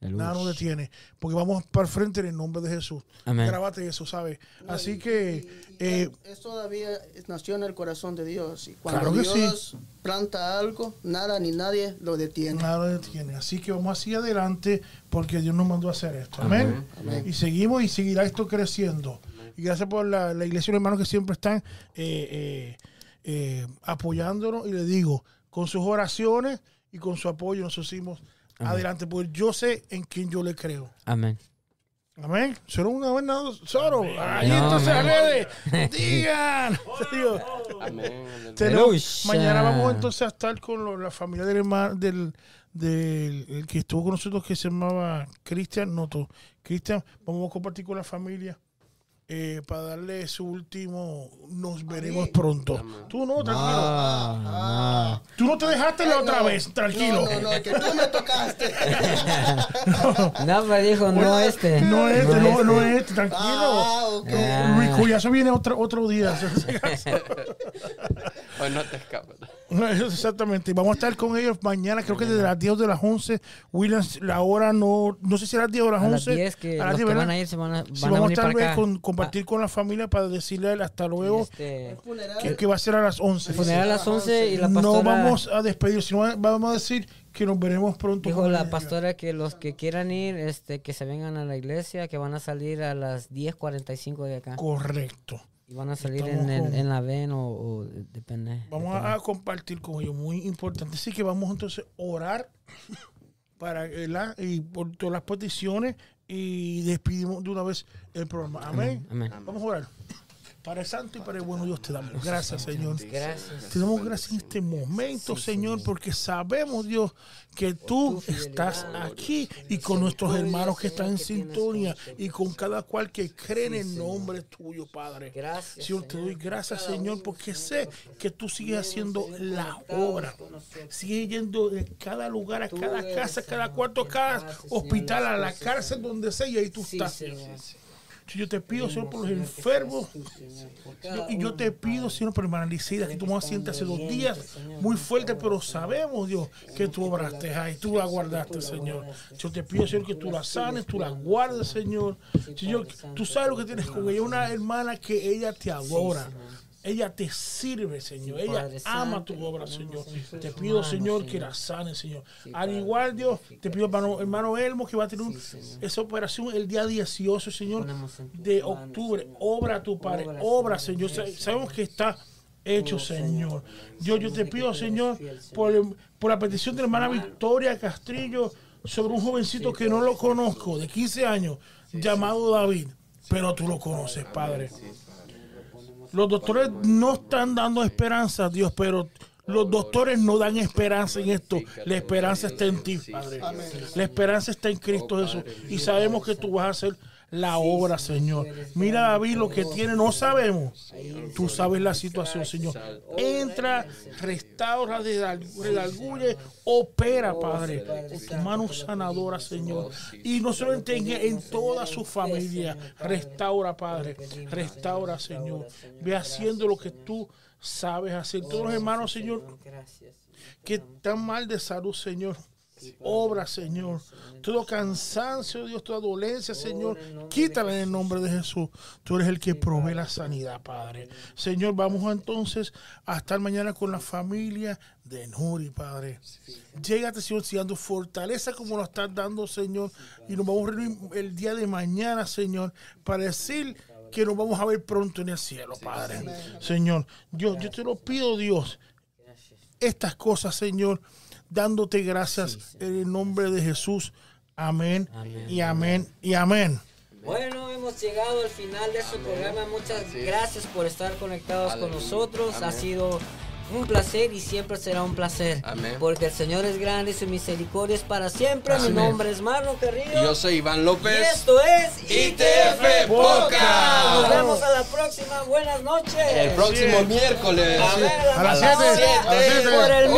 [SPEAKER 3] Nada nos detiene, porque vamos para el frente en el nombre de Jesús. Amén. Grábate eso, ¿sabes? Así que...
[SPEAKER 5] Eh, eso todavía nació en el corazón de Dios. Y cuando Dios planta algo, nada ni nadie lo detiene.
[SPEAKER 3] Nada lo detiene. Así que vamos hacia adelante, porque Dios nos mandó a hacer esto. Amén. Y seguimos y seguirá esto creciendo. Y gracias por la, iglesia y los hermanos que siempre están eh, eh, eh, apoyándonos. Y le digo, con sus oraciones y con su apoyo nosotros seguimos adelante, porque yo sé en quién yo le creo.
[SPEAKER 1] Amén.
[SPEAKER 3] Amén. Solo una buena solo. Ahí entonces Digan. mañana vamos entonces a estar con la familia del hermano del, del que estuvo con nosotros que se llamaba Cristian Noto. Cristian, vamos a compartir con la familia eh, para darle su último nos veremos pronto. Tú no, tranquilo. Ah, tú no te dejaste la otra vez, tranquilo.
[SPEAKER 5] No, no, no, que tú me tocaste.
[SPEAKER 1] no, me dijo, no este.
[SPEAKER 3] No este, no, no este, tranquilo. Ah, ok. Ah. ya se viene otro, otro día.
[SPEAKER 2] Hoy no te escapas.
[SPEAKER 3] Exactamente. Vamos a estar con ellos mañana, creo que desde las 10 de las 11. Williams, la hora no, no sé si a las 10 o las 11. A las
[SPEAKER 1] 10 que, a las 10, que van a ir se van a, van
[SPEAKER 3] sí, vamos a estar para con, compartir con la familia para decirle hasta luego este, que, va a ser a las 11.
[SPEAKER 1] funeral a las 11 y la pastora...
[SPEAKER 3] No vamos a despedir, sino vamos a decir que nos veremos pronto.
[SPEAKER 1] Dijo la pastora que los que quieran ir, este, que se vengan a la iglesia, que van a salir a las 10.45 de acá.
[SPEAKER 3] Correcto.
[SPEAKER 1] Van a salir en, en, la VEN o, depende.
[SPEAKER 3] Vamos a compartir con ellos, muy importante. Así que vamos entonces a orar para la, y por todas las peticiones y despedimos de una vez el programa. Amén. Vamos a orar. Para el santo y para el bueno Dios te damos gracias, Señor.
[SPEAKER 1] Gracias.
[SPEAKER 3] Te damos gracias en este momento, Señor, porque sabemos, Dios, que tú estás aquí y con nuestros hermanos que están en sintonía y con cada cual que cree en el nombre tuyo, Padre.
[SPEAKER 1] Gracias.
[SPEAKER 3] Señor, te doy gracias, Señor, porque sé que tú sigues haciendo la obra. Sigue yendo de cada lugar, a cada casa, a cada cuarto, a cada hospital, a la cárcel, donde sea, y ahí tú estás. Yo te pido, Señor, por los enfermos. y yo te pido, Señor, por hermana Licida, que tú me sientes hace dos días muy fuerte, pero sabemos, Dios, que tú obraste ahí, tú la guardaste, Señor. Yo te pido, Señor, que tú la sanes, tú la guardes, Señor. Señor, tú sabes lo que tienes con ella, una hermana que ella te adora. Ella te sirve, Señor. Ella ama tu obra, Señor. Te pido, Señor, que la sane, Señor. Al igual, Dios, te pido, hermano, hermano Elmo, que va a tener esa operación el día 18, Señor, de octubre. Obra tu Padre. Obra, Señor. Sabemos que está hecho, Señor. Yo, yo te pido, Señor, por, por la petición de la hermana Victoria Castrillo sobre un jovencito que no lo conozco, de 15 años, llamado David. Pero tú lo conoces, Padre. Los doctores no están dando esperanza, Dios, pero los doctores no dan esperanza en esto. La esperanza está en ti, Padre. La esperanza está en Cristo Jesús. Y sabemos que tú vas a hacer la obra, Señor. Mira David lo que tiene, no sabemos. Tú sabes la situación, Señor. Entra, restaura, redarguye, opera, Padre, con tu mano sanadora, Señor. Y no solamente en, en toda su familia, restaura, Padre, restaura, Señor. Ve haciendo lo que tú sabes hacer. Todos los hermanos, Señor, que están mal de salud, Señor obra, Señor. Todo cansancio, Dios, toda dolencia, Señor, quítala en el nombre de Jesús. Tú eres el que provee la sanidad, Padre. Señor, vamos entonces a estar mañana con la familia de Nuri, Padre. Llégate, Señor, dando fortaleza como lo estás dando, Señor. Y nos vamos a reunir el día de mañana, Señor, para decir que nos vamos a ver pronto en el cielo, Padre. Señor, yo, yo te lo pido, Dios. Estas cosas, Señor dándote gracias en el nombre de Jesús. Amén, y amén y amén.
[SPEAKER 1] Bueno, hemos llegado al final de este programa. Muchas gracias por estar conectados con nosotros. Ha sido un placer y siempre será un placer. Porque el Señor es grande y su misericordia es para siempre. Mi nombre es Marlon Carrillo.
[SPEAKER 2] Yo soy Iván López.
[SPEAKER 1] Y esto es
[SPEAKER 2] ITF Podcast.
[SPEAKER 1] Nos vemos a la próxima. Buenas noches.
[SPEAKER 2] El próximo miércoles.
[SPEAKER 3] A, las 7.